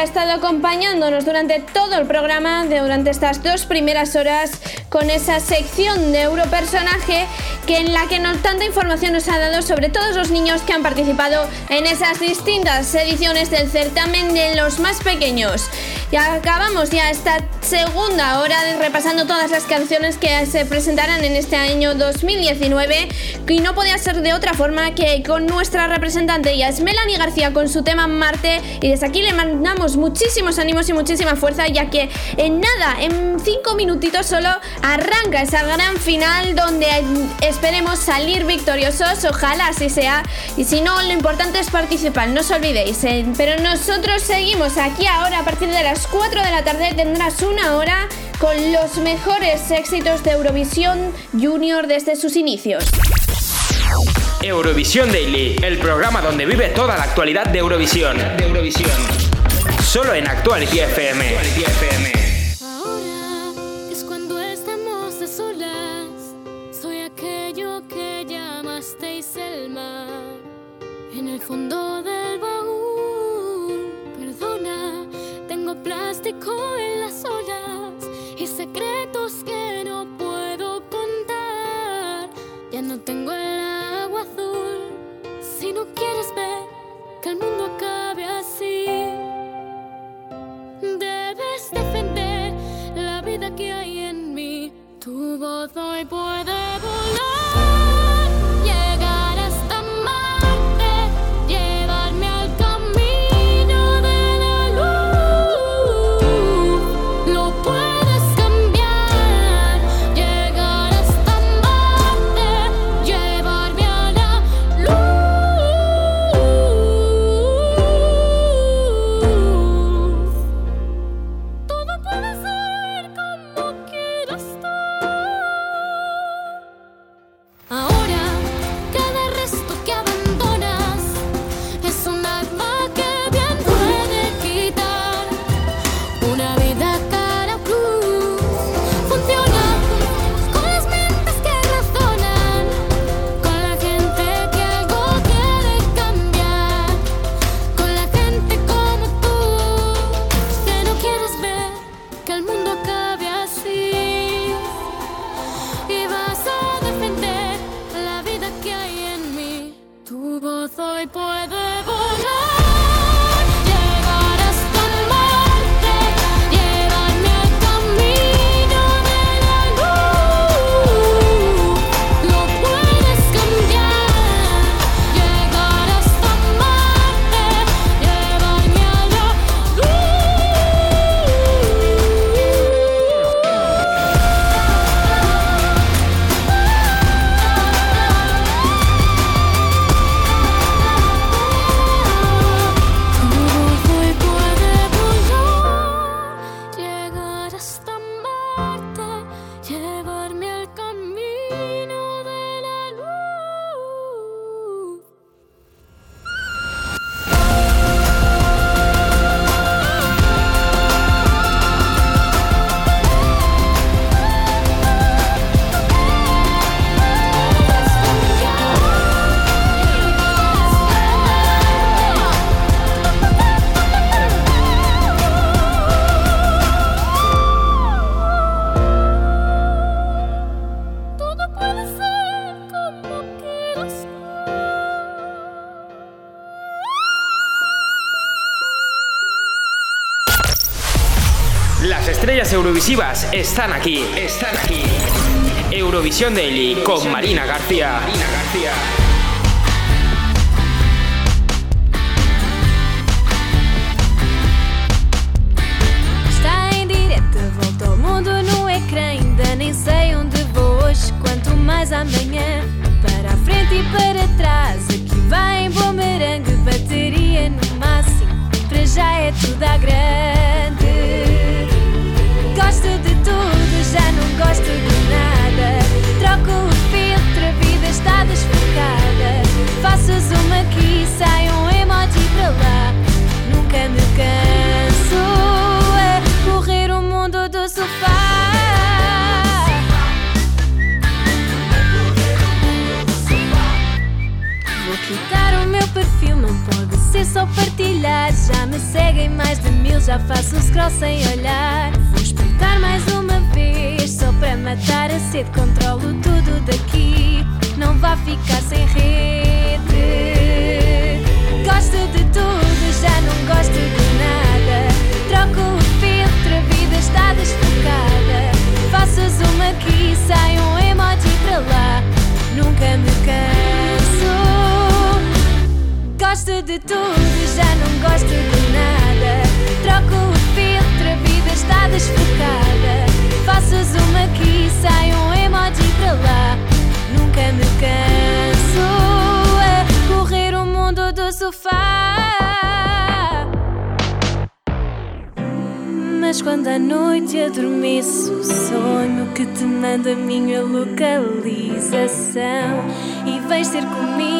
Speaker 2: Ha estado acompañándonos durante todo el programa, durante estas dos primeras horas, con esa sección de Europersonaje que en la que nos, tanta información nos ha dado sobre todos los niños que han participado en esas distintas ediciones del certamen de los más pequeños. Y acabamos ya esta segunda hora repasando todas las canciones que se presentarán en este año 2019 y no podía ser de otra forma que con nuestra representante ya es Melanie García con su tema Marte y desde aquí le mandamos muchísimos ánimos y muchísima fuerza ya que en nada, en cinco minutitos solo arranca esa gran final donde esperemos salir victoriosos, ojalá así sea y si no lo importante es participar, no os olvidéis, ¿eh? pero nosotros seguimos aquí ahora a partir de las 4 de la tarde tendrás una hora con los mejores éxitos de Eurovisión Junior desde sus inicios.
Speaker 18: Eurovisión Daily, el programa donde vive toda la actualidad de Eurovisión. De Eurovisión. Solo en Actuality FM.
Speaker 7: Es cuando
Speaker 1: Están aquí, están aquí. Eurovisión Daily con Marina García. Marina García.
Speaker 4: só partilhar. Já me seguem mais de mil, já faço um scroll sem olhar. Vou espreitar mais uma vez, só para matar a sede. Controlo tudo daqui, não vá ficar sem rede. Gosto de tudo, já não gosto de nada. Troco o filtro, a vida está desfocada. Faças uma aqui, sai um emoji para lá. Nunca me canso gosto de tudo, já não gosto de nada. Troco o filtro, a vida está desfocada. Faças uma aqui, sai um emoji para lá. Nunca me canso a correr o mundo do sofá. Mas quando à noite adormeço, o sonho que te manda a minha localização e vens ter comigo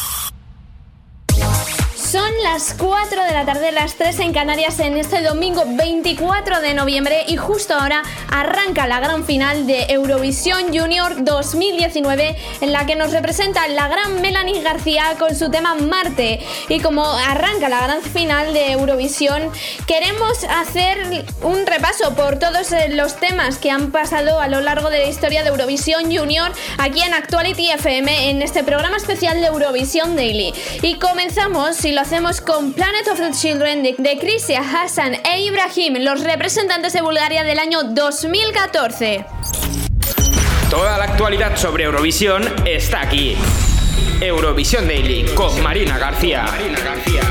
Speaker 2: las 4 de la tarde, las 3 en Canarias en este domingo 24 de noviembre y justo ahora arranca la gran final de Eurovisión Junior 2019 en la que nos representa la gran Melanie García con su tema Marte. Y como arranca la gran final de Eurovisión, queremos hacer un repaso por todos eh, los temas que han pasado a lo largo de la historia de Eurovisión Junior aquí en Actuality FM en este programa especial de Eurovisión Daily. Y comenzamos, y lo hacemos con Planet of the Children de, de Hassan e Ibrahim, los representantes de Bulgaria del año 2014.
Speaker 7: Toda la actualidad sobre Eurovisión está aquí. Eurovisión Daily con Marina García.
Speaker 1: Marina
Speaker 7: García.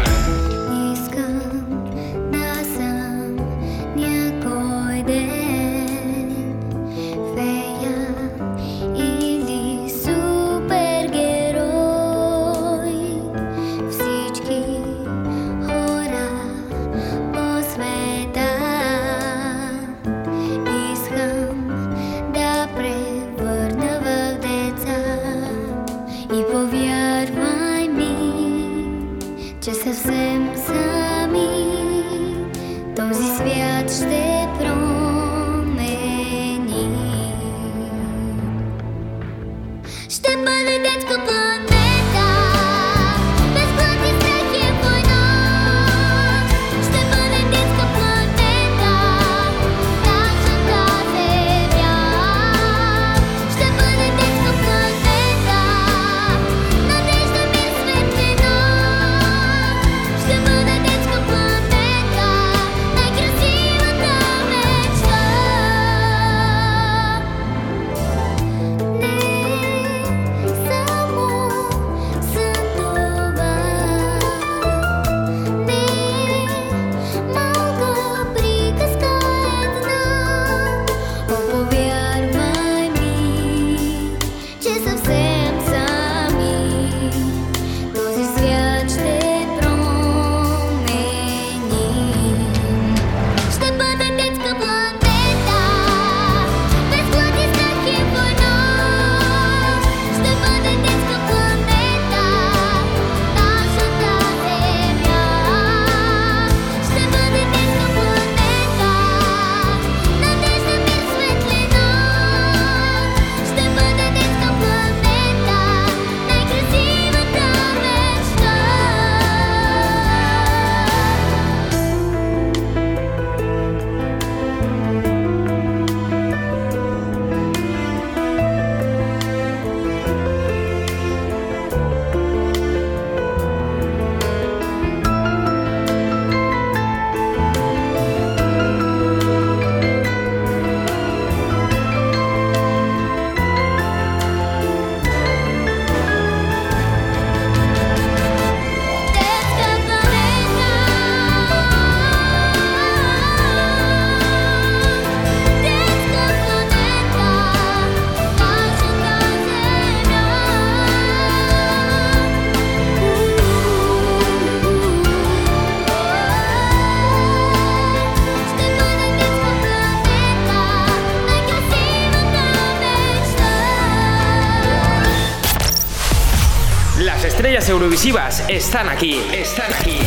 Speaker 7: Estrellas eurovisivas están aquí, están aquí.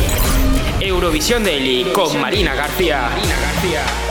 Speaker 7: Eurovisión Daily con Marina García. Marina García.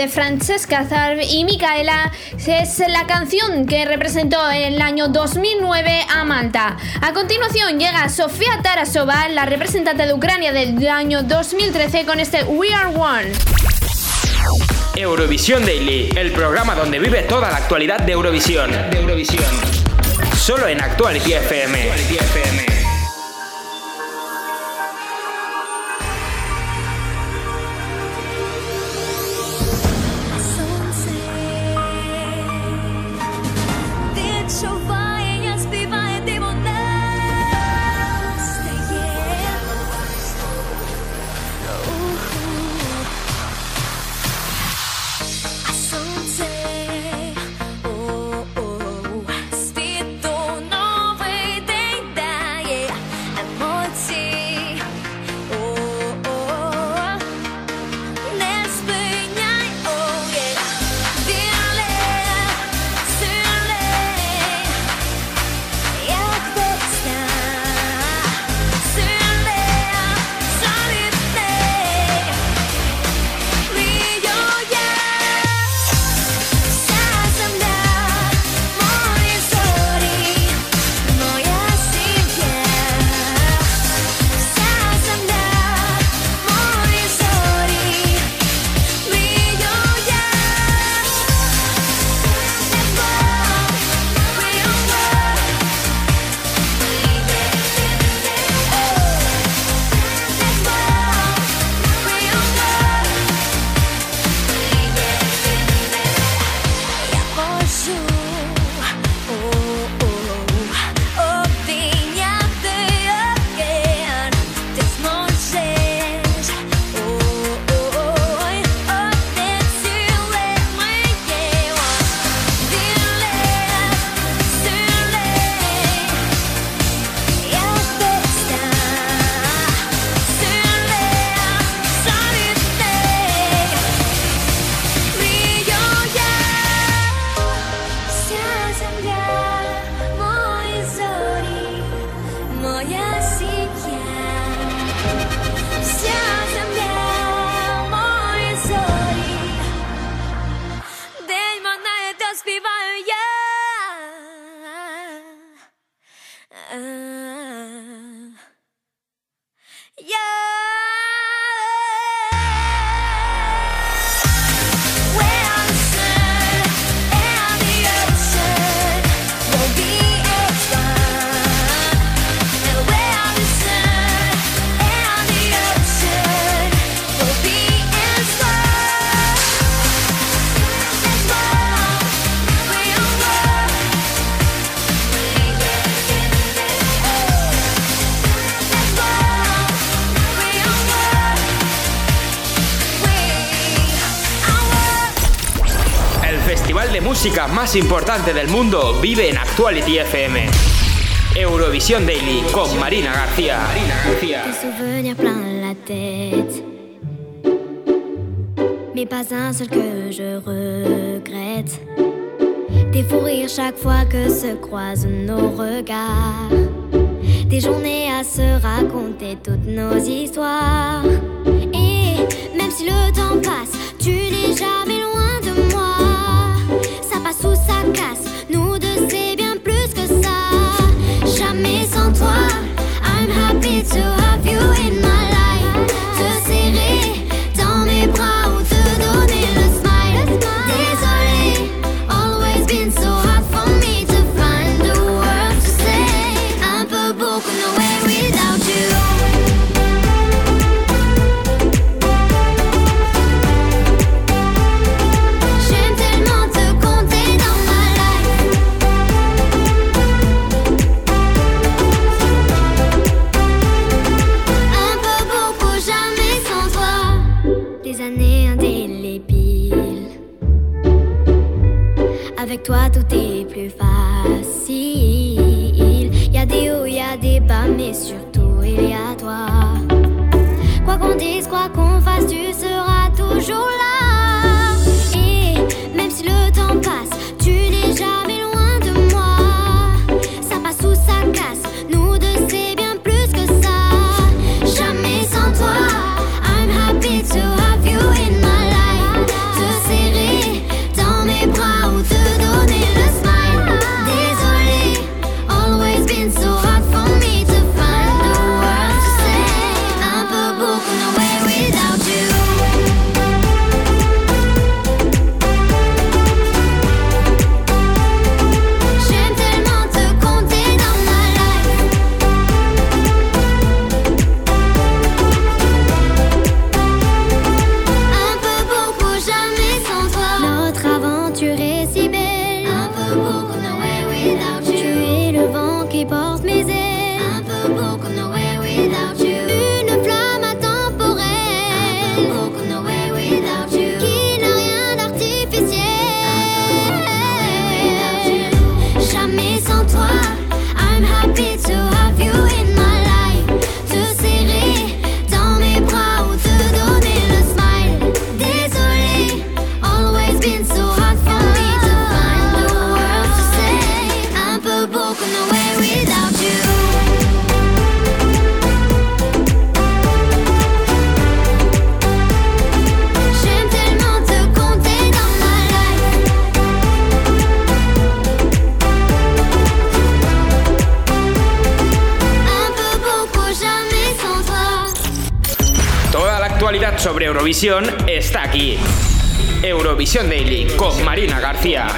Speaker 2: de Francesca Zarb y Micaela es la canción que representó en el año 2009 a Malta. A continuación llega Sofía Tarasova, la representante de Ucrania del año 2013 con este We Are One.
Speaker 23: Eurovisión Daily, el programa donde vive toda la actualidad de Eurovisión. De Eurovisión. Solo en Actuality FM. Actuality FM. más importante del mundo vive en Actuality FM. Eurovisión Daily con Marina García.
Speaker 6: Marina García. souvenirs la tête. Mais pas un seul que je regrette. Des fous rires chaque fois que se croisent nos regards. Des journées à se raconter toutes nos histoires. Et même si le temps passe, tu n'es jamais Está aquí. Eurovisión Daily con. Marina García.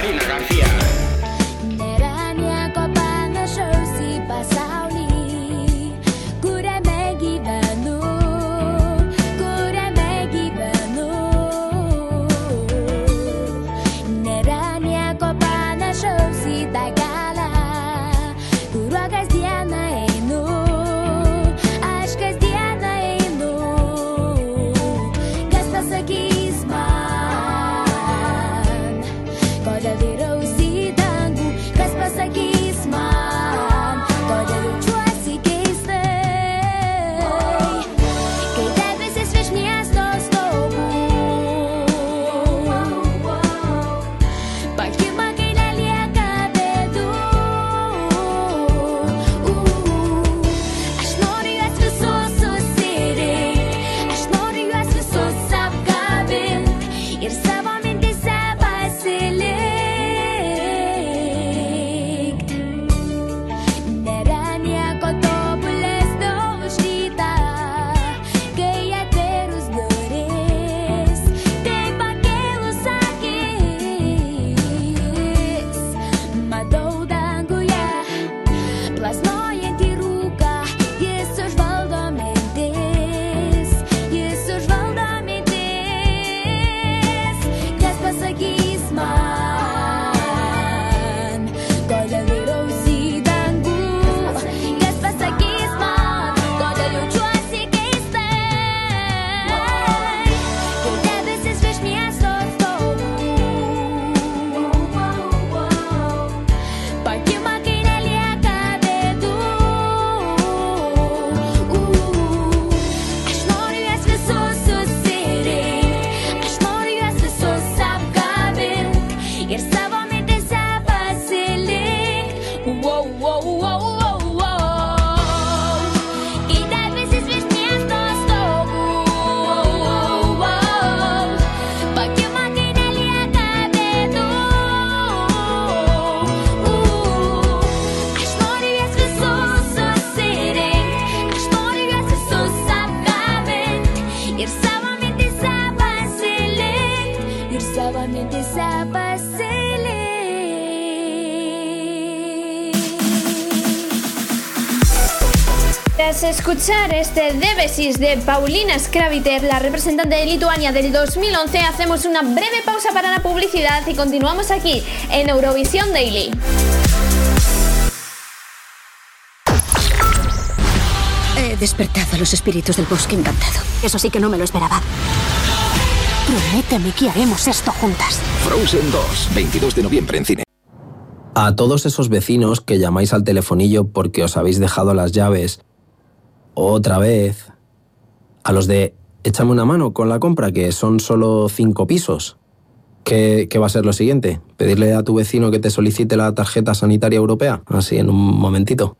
Speaker 2: Escuchar este Debesis de Paulina Skraviter, la representante de Lituania del 2011, hacemos una breve pausa para la publicidad y continuamos aquí en Eurovisión Daily.
Speaker 12: He despertado a los espíritus del bosque encantado. Eso sí que no me lo esperaba. Prométeme que haremos esto juntas.
Speaker 39: Frozen 2, 22 de noviembre en cine.
Speaker 36: A todos esos vecinos que llamáis al telefonillo porque os habéis dejado las llaves otra vez. A los de échame una mano con la compra, que son solo cinco pisos. ¿Qué, qué va a ser lo siguiente? ¿Pedirle a tu vecino que te solicite la tarjeta sanitaria europea? Así en un momentito.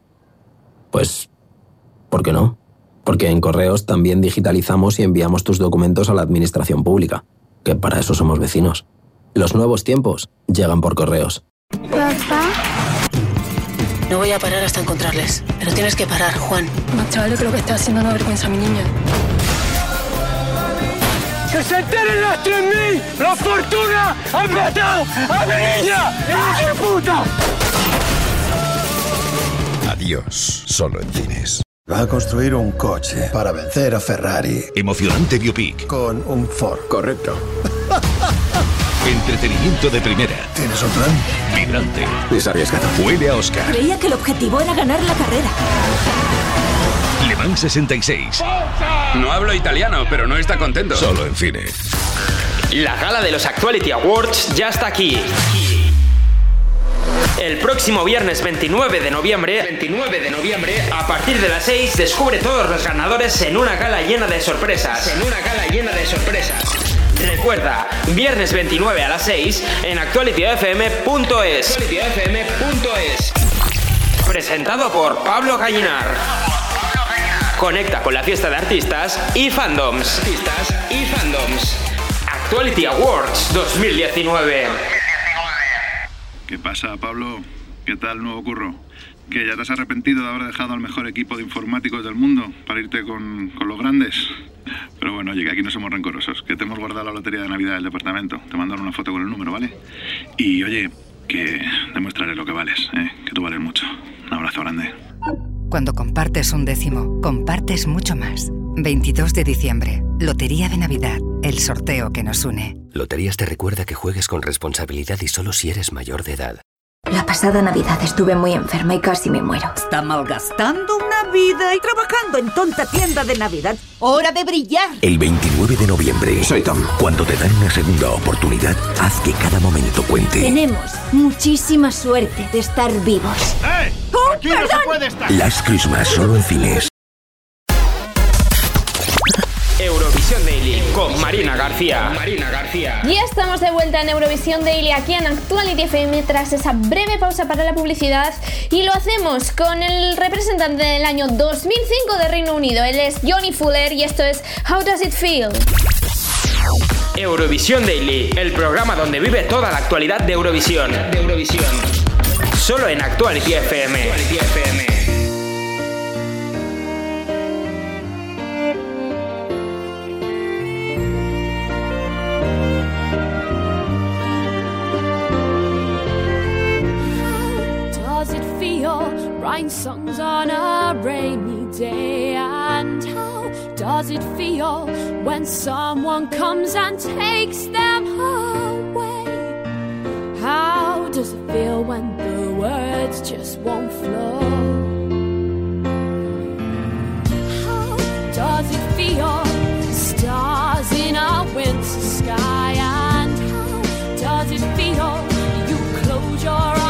Speaker 36: Pues, ¿por qué no? Porque en correos también digitalizamos y enviamos tus documentos a la administración pública, que para eso somos vecinos. Los nuevos tiempos llegan por correos.
Speaker 40: No voy a parar hasta encontrarles. Pero tienes que parar, Juan.
Speaker 34: Más vale que lo que está haciendo no avergüenza a mi niña.
Speaker 41: ¡Que se enteren las 3.000! ¡La fortuna! ¡Han matado a mi niña! ¡Hijo de puta!
Speaker 19: Adiós, solo en cines.
Speaker 42: Va a construir un coche para vencer a Ferrari.
Speaker 19: Emocionante biopic.
Speaker 42: Con un Ford.
Speaker 19: Correcto. Entretenimiento de primera.
Speaker 42: ¿Tienes un plan?
Speaker 19: Vibrante. Es arriesgado. Huele a Oscar.
Speaker 12: Creía que el objetivo era ganar la carrera.
Speaker 19: Le Mans 66.
Speaker 6: No hablo italiano, pero no está contento.
Speaker 19: Solo en cine.
Speaker 6: La gala de los Actuality Awards ya está aquí. El próximo viernes 29 de noviembre, 29 de noviembre, a partir de las 6 descubre todos los ganadores en una gala llena de sorpresas. En una gala llena de sorpresas. Recuerda, viernes 29 a las 6 en actualityfm.es. actualityfm.es. Presentado por Pablo Gallinar. Conecta con la fiesta de artistas y fandoms. Artistas y fandoms. Actuality Awards 2019.
Speaker 43: ¿Qué pasa, Pablo? ¿Qué tal, nuevo curro? ¿Que ya te has arrepentido de haber dejado al mejor equipo de informáticos del mundo para irte con, con los grandes? Pero bueno, oye, que aquí no somos rencorosos, que te hemos guardado la lotería de Navidad del departamento. Te mandaron una foto con el número, ¿vale? Y oye, que demuéstrale lo que vales, ¿eh? que tú vales mucho. Un abrazo grande.
Speaker 9: Cuando compartes un décimo, compartes mucho más. 22 de diciembre, Lotería de Navidad, el sorteo que nos une.
Speaker 10: Loterías te recuerda que juegues con responsabilidad y solo si eres mayor de edad.
Speaker 37: La pasada Navidad estuve muy enferma y casi me muero.
Speaker 13: Está malgastando una vida y trabajando en tonta tienda de Navidad. ¡Hora de brillar!
Speaker 19: El 29 de noviembre, soy Tom. Cuando te dan una segunda oportunidad, haz que cada momento cuente.
Speaker 44: Tenemos muchísima suerte de estar vivos.
Speaker 43: ¡Eh!
Speaker 13: ¡Oh,
Speaker 43: Aquí no se puede estar.
Speaker 19: Last Christmas solo en cines.
Speaker 1: Eurovisión Daily con Marina García. Marina García.
Speaker 2: Ya estamos de vuelta en Eurovisión Daily aquí en Actuality FM tras esa breve pausa para la publicidad y lo hacemos con el representante del año 2005 de Reino Unido. Él es Johnny Fuller y esto es How Does It Feel?
Speaker 1: Eurovisión Daily, el programa donde vive toda la actualidad de Eurovisión. De Eurovisión. Solo en Actuality FM. Actuality FM.
Speaker 4: Writing songs on a rainy day? And how does it feel when someone comes and takes them away? How does it feel when the words just won't flow? How does it feel? Stars in a winter sky, and how does it feel? You close your eyes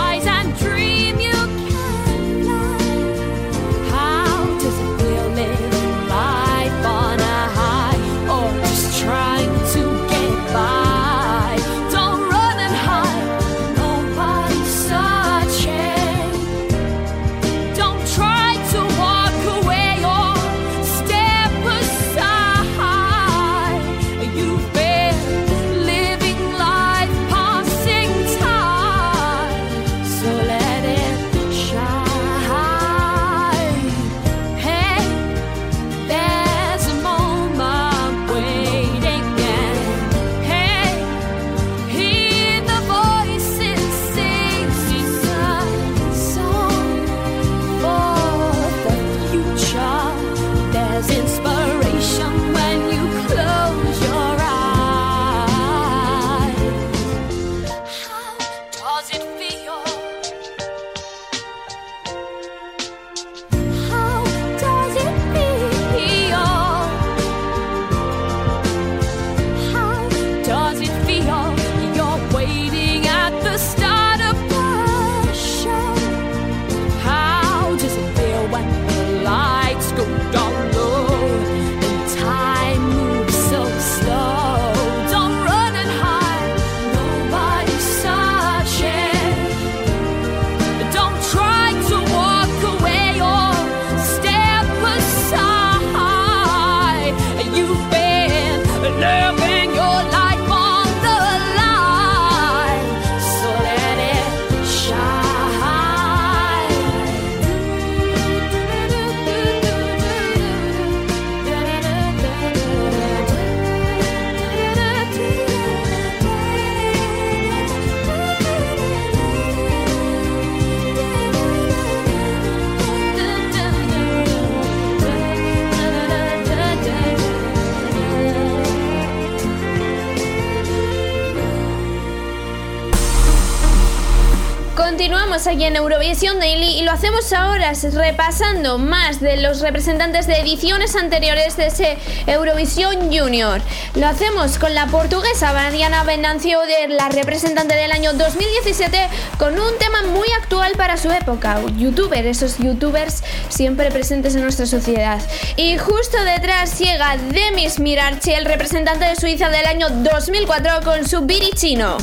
Speaker 2: en Eurovisión Daily y lo hacemos ahora repasando más de los representantes de ediciones anteriores de ese Eurovisión Junior. Lo hacemos con la portuguesa Mariana Venancio, de la representante del año 2017, con un tema muy actual para su época, youtuber, esos youtubers siempre presentes en nuestra sociedad. Y justo detrás llega Demis Mirarchi, el representante de Suiza del año 2004, con su Chino.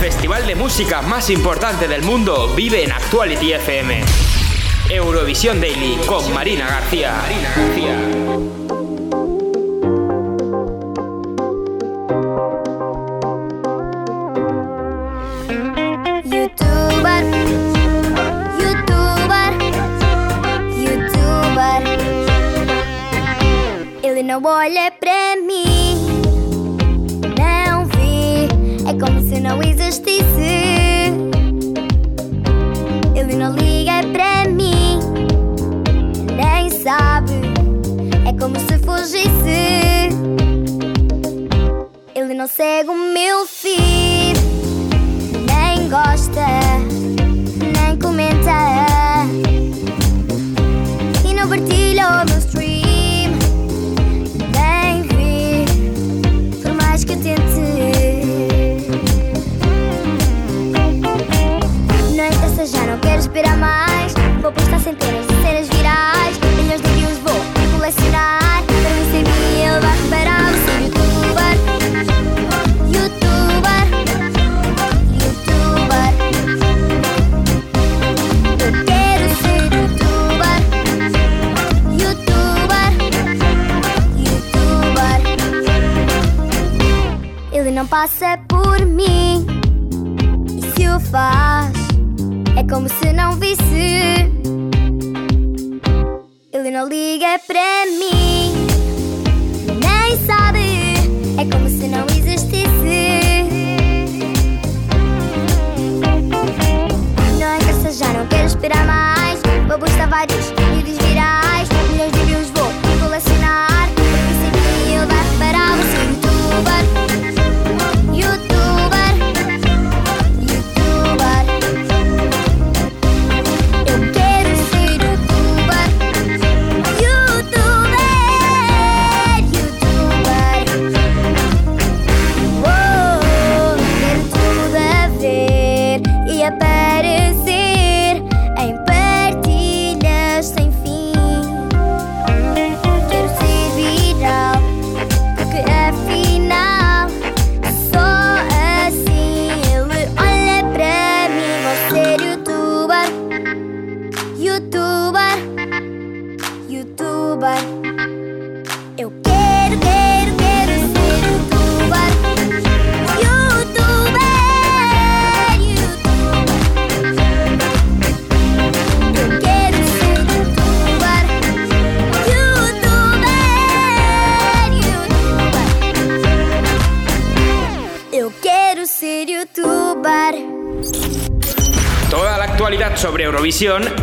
Speaker 1: Festival de música más importante del mundo vive en Actuality FM. Eurovisión Daily con Marina García. Marina García.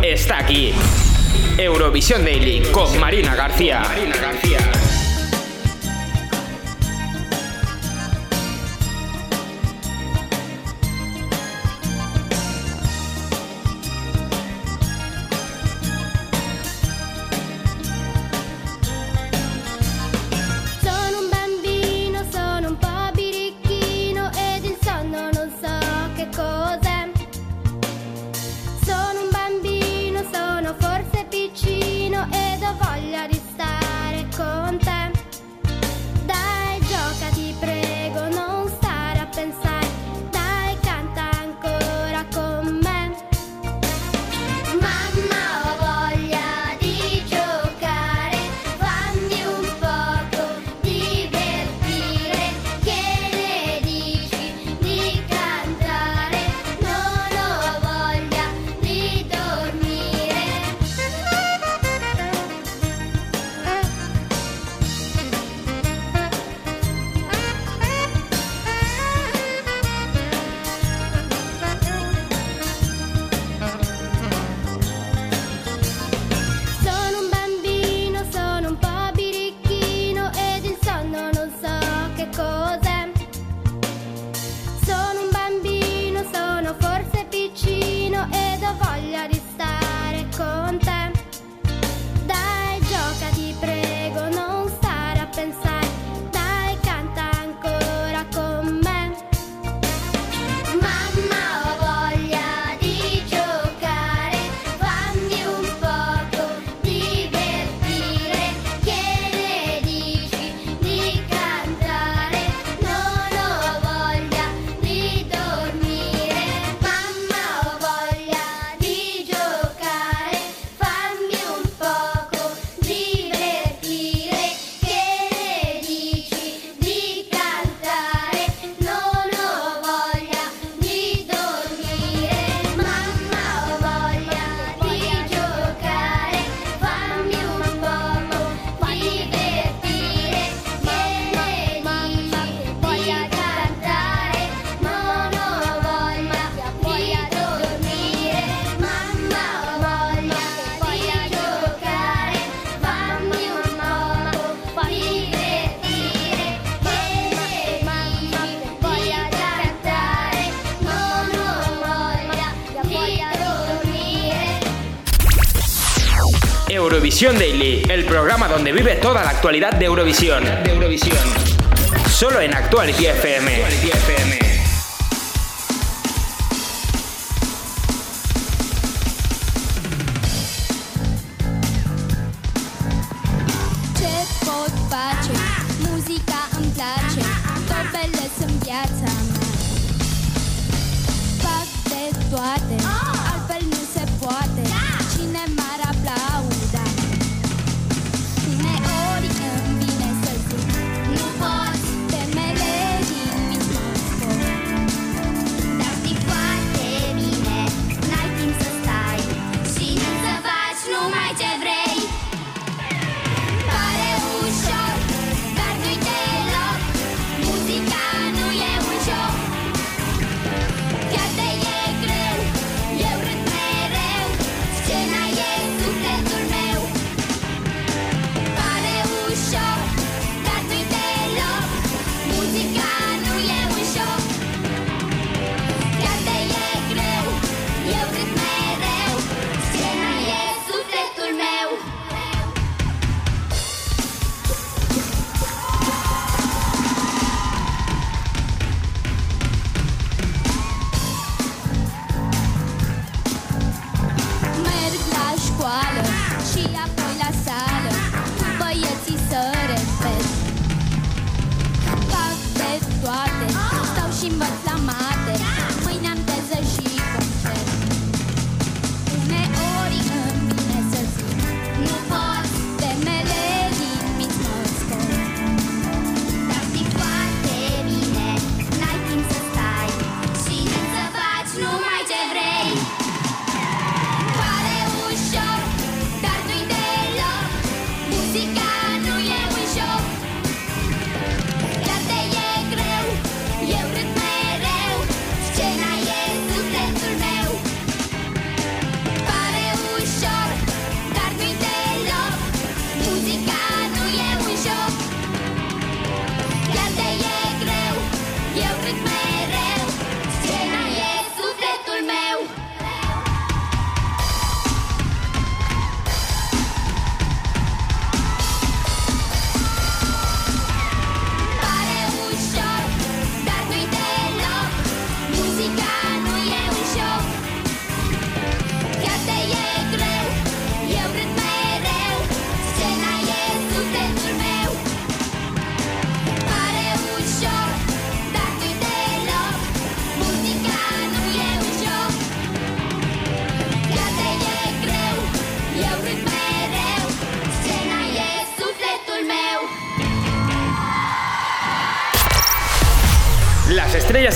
Speaker 1: Está aquí. Eurovisión Daily con Marina García. Daily, el programa donde vive toda la actualidad de Eurovisión. De Eurovisión. Solo en Actuality FM. Actuality FM.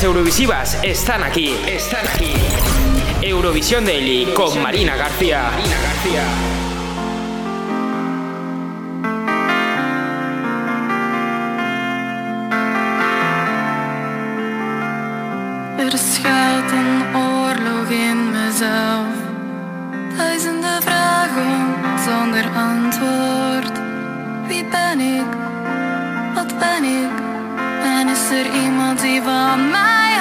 Speaker 1: Eurovisivas están aquí, están aquí. Eurovisión Daily con Marina García. Marina García.
Speaker 25: Versfjärden oorlogen mezelf. Duizenden vragen zonder antwoord. Wie ben ik? Wat ben ik? En is er iemand die van mij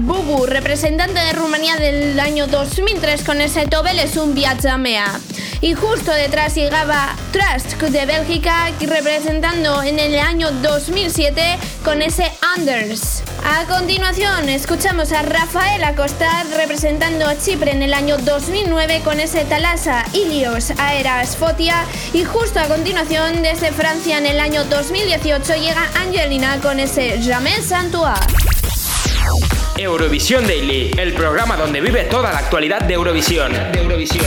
Speaker 2: Bubu, representante de Rumanía del año 2003 con ese Tobeles un Mea. Y justo detrás llegaba Trust de Bélgica representando en el año 2007 con ese Anders. A continuación escuchamos a Rafael Acosta representando a Chipre en el año 2009 con ese Talasa Ilios Aeras Fotia y justo a continuación desde Francia en el año 2018 llega Angelina con ese Jamais Santua.
Speaker 6: Eurovisión Daily, el programa donde vive toda la actualidad de Eurovisión. De Eurovisión.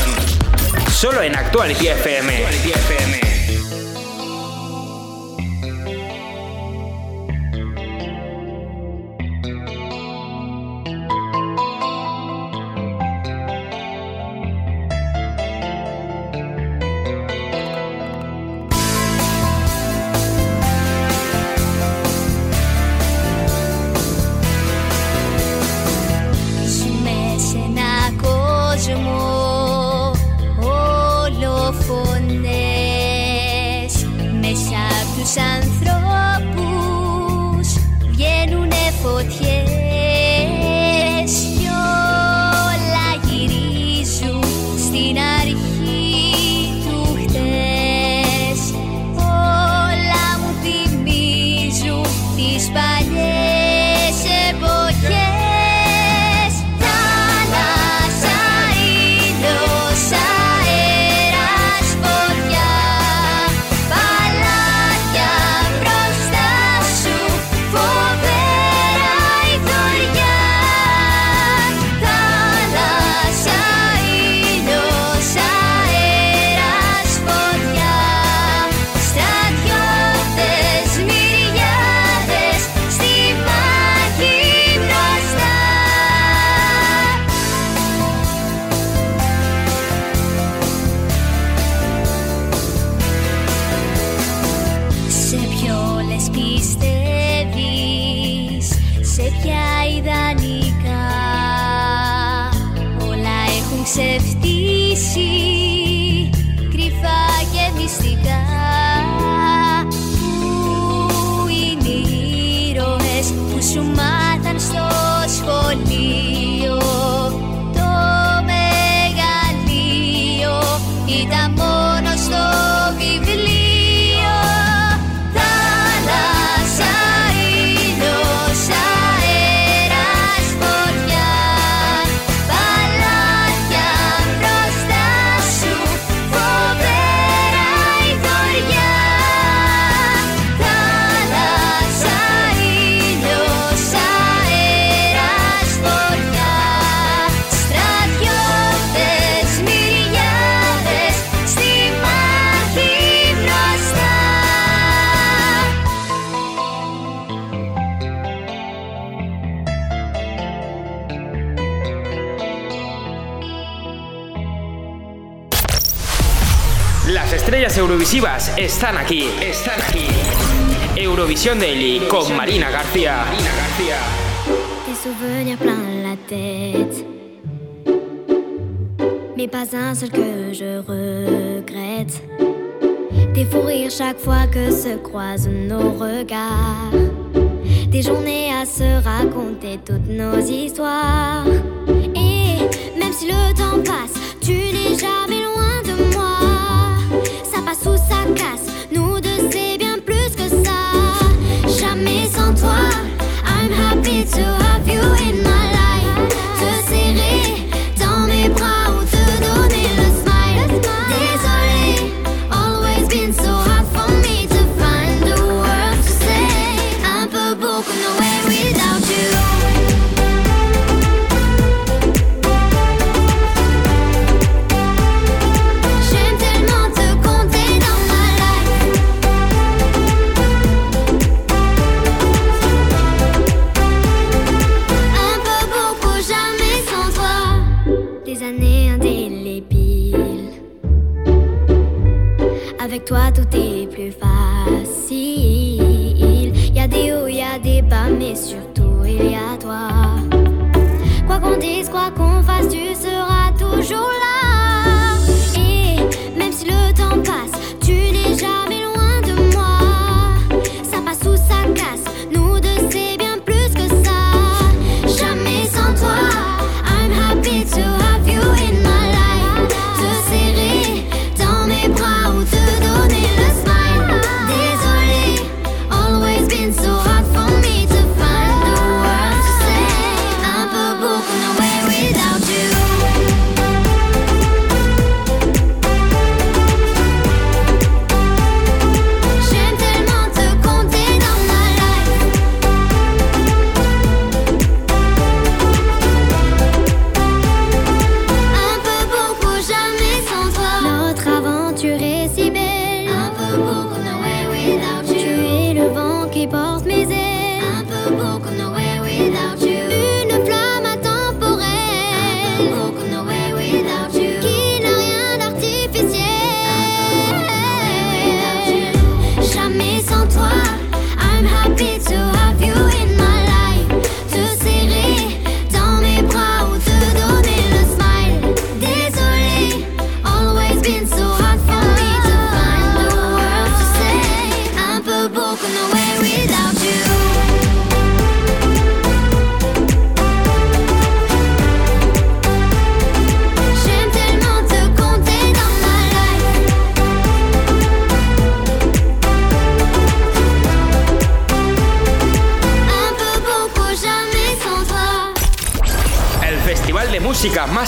Speaker 6: Solo en Actuality FM. Actuality FM. Eurovisivas están aquí, están aquí. Eurovisión Daily con Marina García. Marina García.
Speaker 45: Des souvenirs plein la tête. Mais pas un seul que je regrette. Des fous rires chaque fois que se croisent nos regards. Des journées à se raconter toutes nos histoires. Et même si le temps passe, tu n'es jamais
Speaker 6: casa.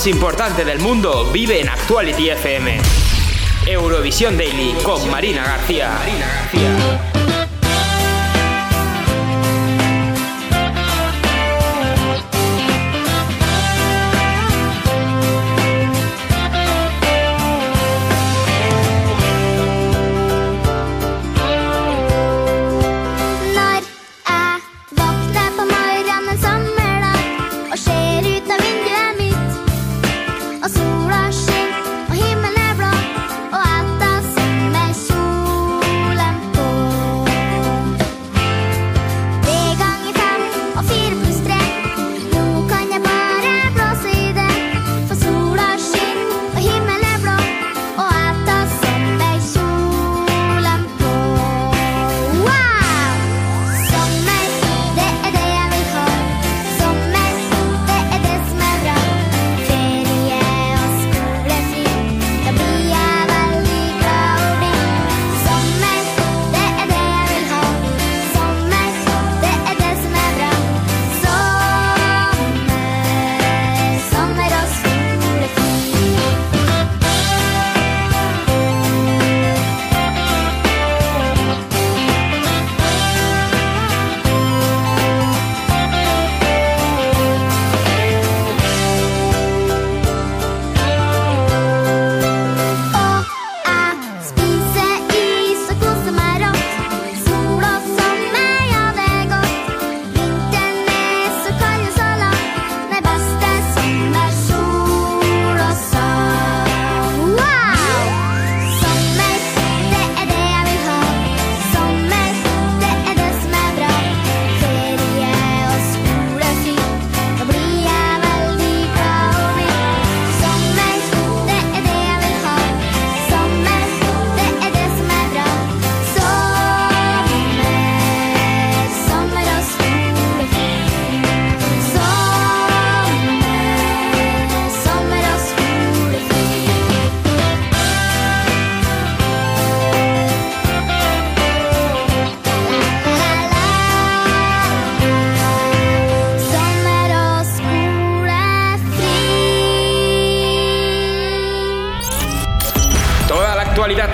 Speaker 6: Importante del mundo vive en Actuality FM. Eurovisión Daily con Marina García. Marina García.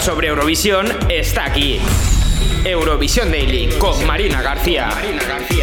Speaker 6: Sobre Eurovisión está aquí. Eurovisión Daily con Marina García. Marina García.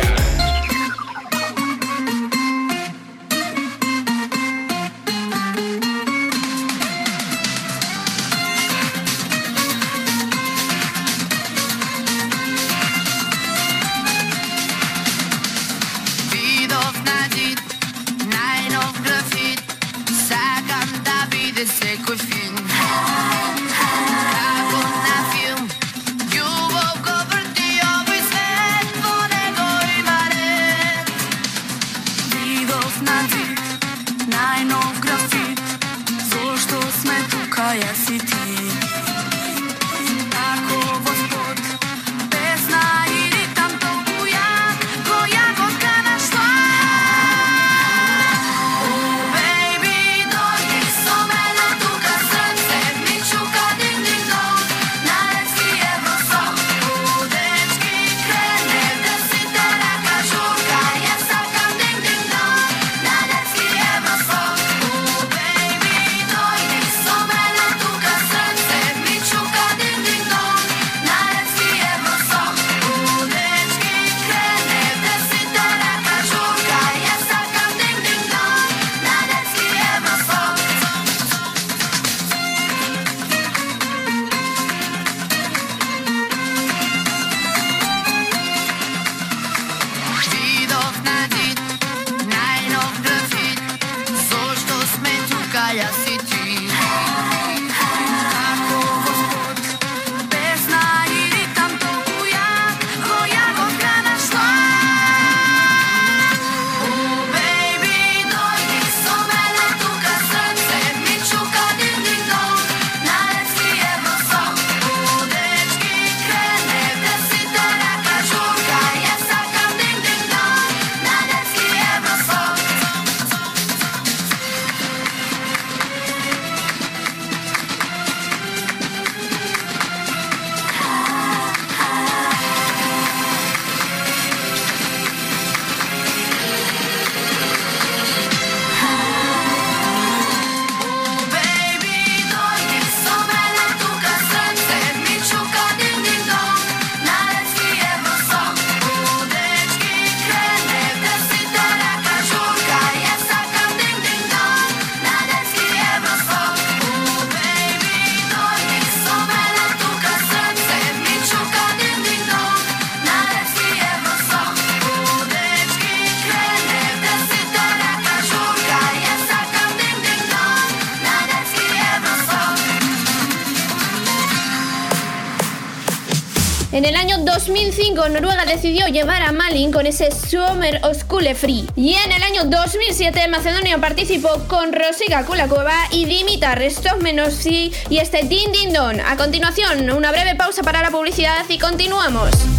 Speaker 25: Noruega decidió llevar a Malin con ese Summer School Free. Y en el año 2007 Macedonia participó con Rosiga Kulakova y Dimita Restovmenossi y este Din Din Don. A continuación, una breve pausa para la publicidad y continuamos.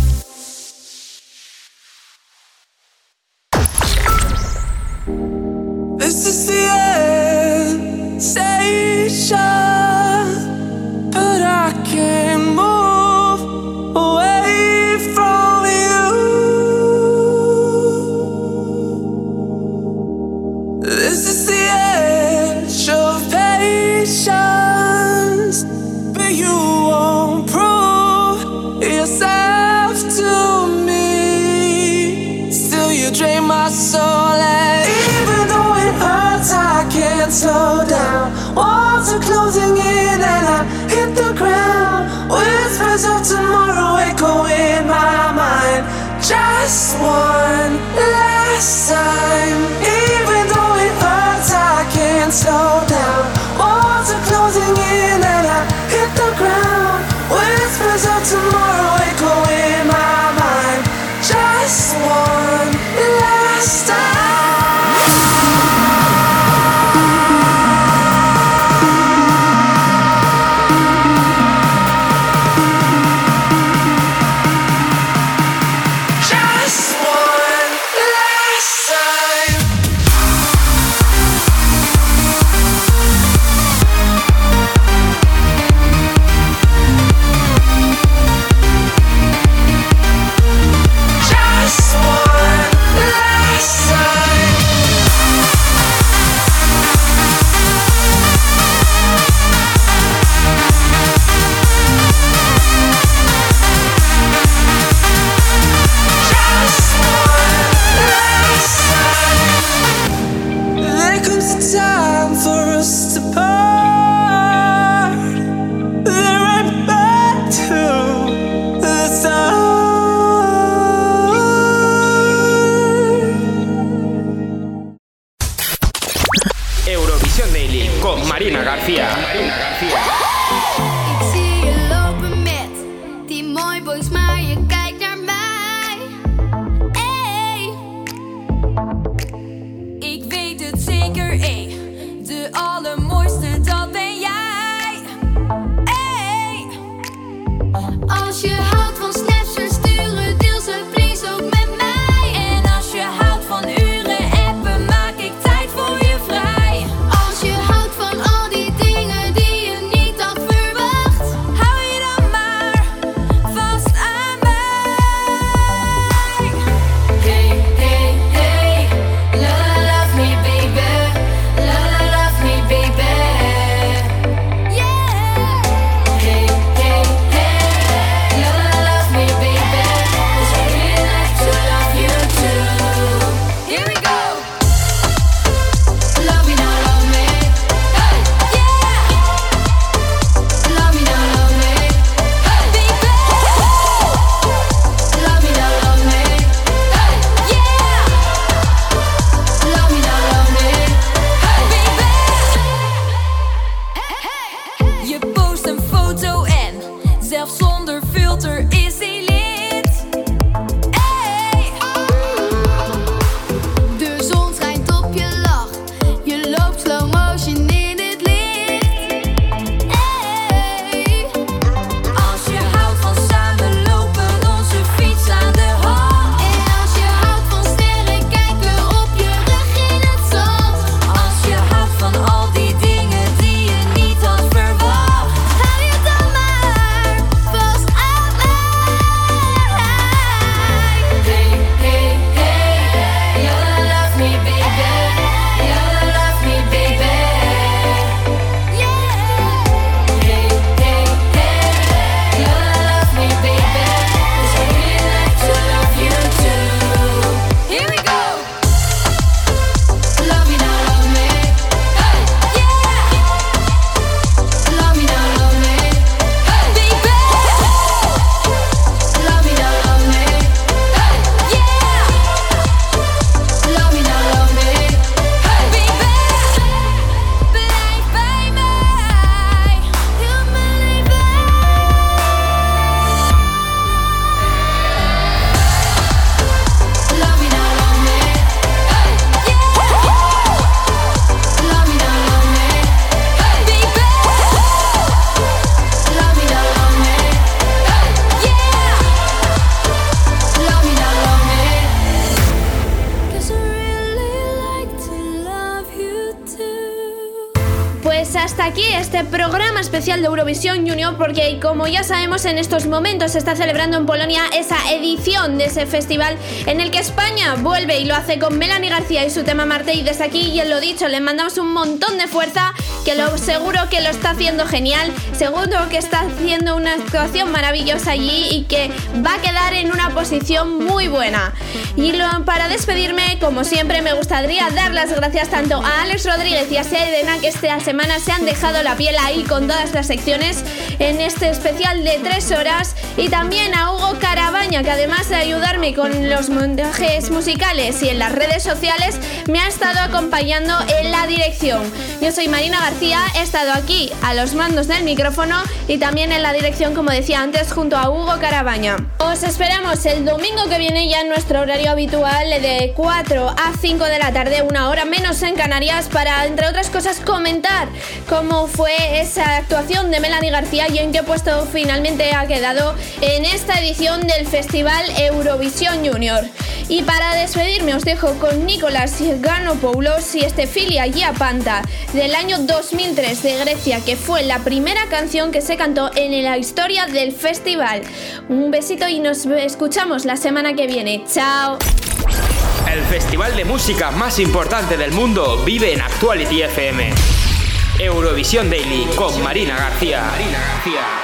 Speaker 2: Ya en estos momentos se está celebrando en Polonia esa edición de ese festival en el que España vuelve y lo hace con Melanie García y su tema Marte y desde aquí y en lo dicho le mandamos un montón de fuerza que lo seguro que lo está haciendo genial, seguro que está haciendo una actuación maravillosa allí y que va a quedar en una posición muy buena. Y lo- para despedirme, como siempre, me gustaría dar las gracias tanto a Alex Rodríguez y a Sedena que esta semana se han dejado la piel ahí con todas las secciones en este especial de tres horas y también a Hugo Carabaña que además de ayudarme con los montajes musicales y en las redes sociales me ha estado acompañando en la dirección. Yo soy Marina García, he estado aquí a los mandos del micrófono y también en la dirección, como decía antes, junto a Hugo Carabaña. Os esperamos el domingo que viene ya en nuestro horario habitual de 4 a 5 de la tarde, una hora menos en Canarias, para, entre otras cosas, comentar cómo fue esa actuación de Melanie García y en qué puesto finalmente ha quedado en esta edición del Festival Eurovisión Junior. Y para despedirme os dejo con Nicolás Ganopoulos y Estefilia Giapanta del año 2003 de Grecia, que fue la primera canción que se cantó en la historia del festival. Un besito y nos escuchamos la semana que viene. Chao.
Speaker 23: El festival de música más importante del mundo vive en Actuality FM. Eurovisión Daily con Marina García. Marina García.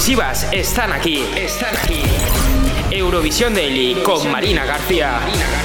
Speaker 23: Eurovisivas están aquí. Están aquí. Eurovisión Daily con Marina García. Marina García.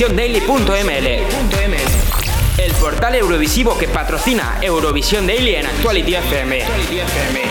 Speaker 1: EurovisionDaily.ml, el portal eurovisivo que patrocina Eurovisión Daily en Actuality FM.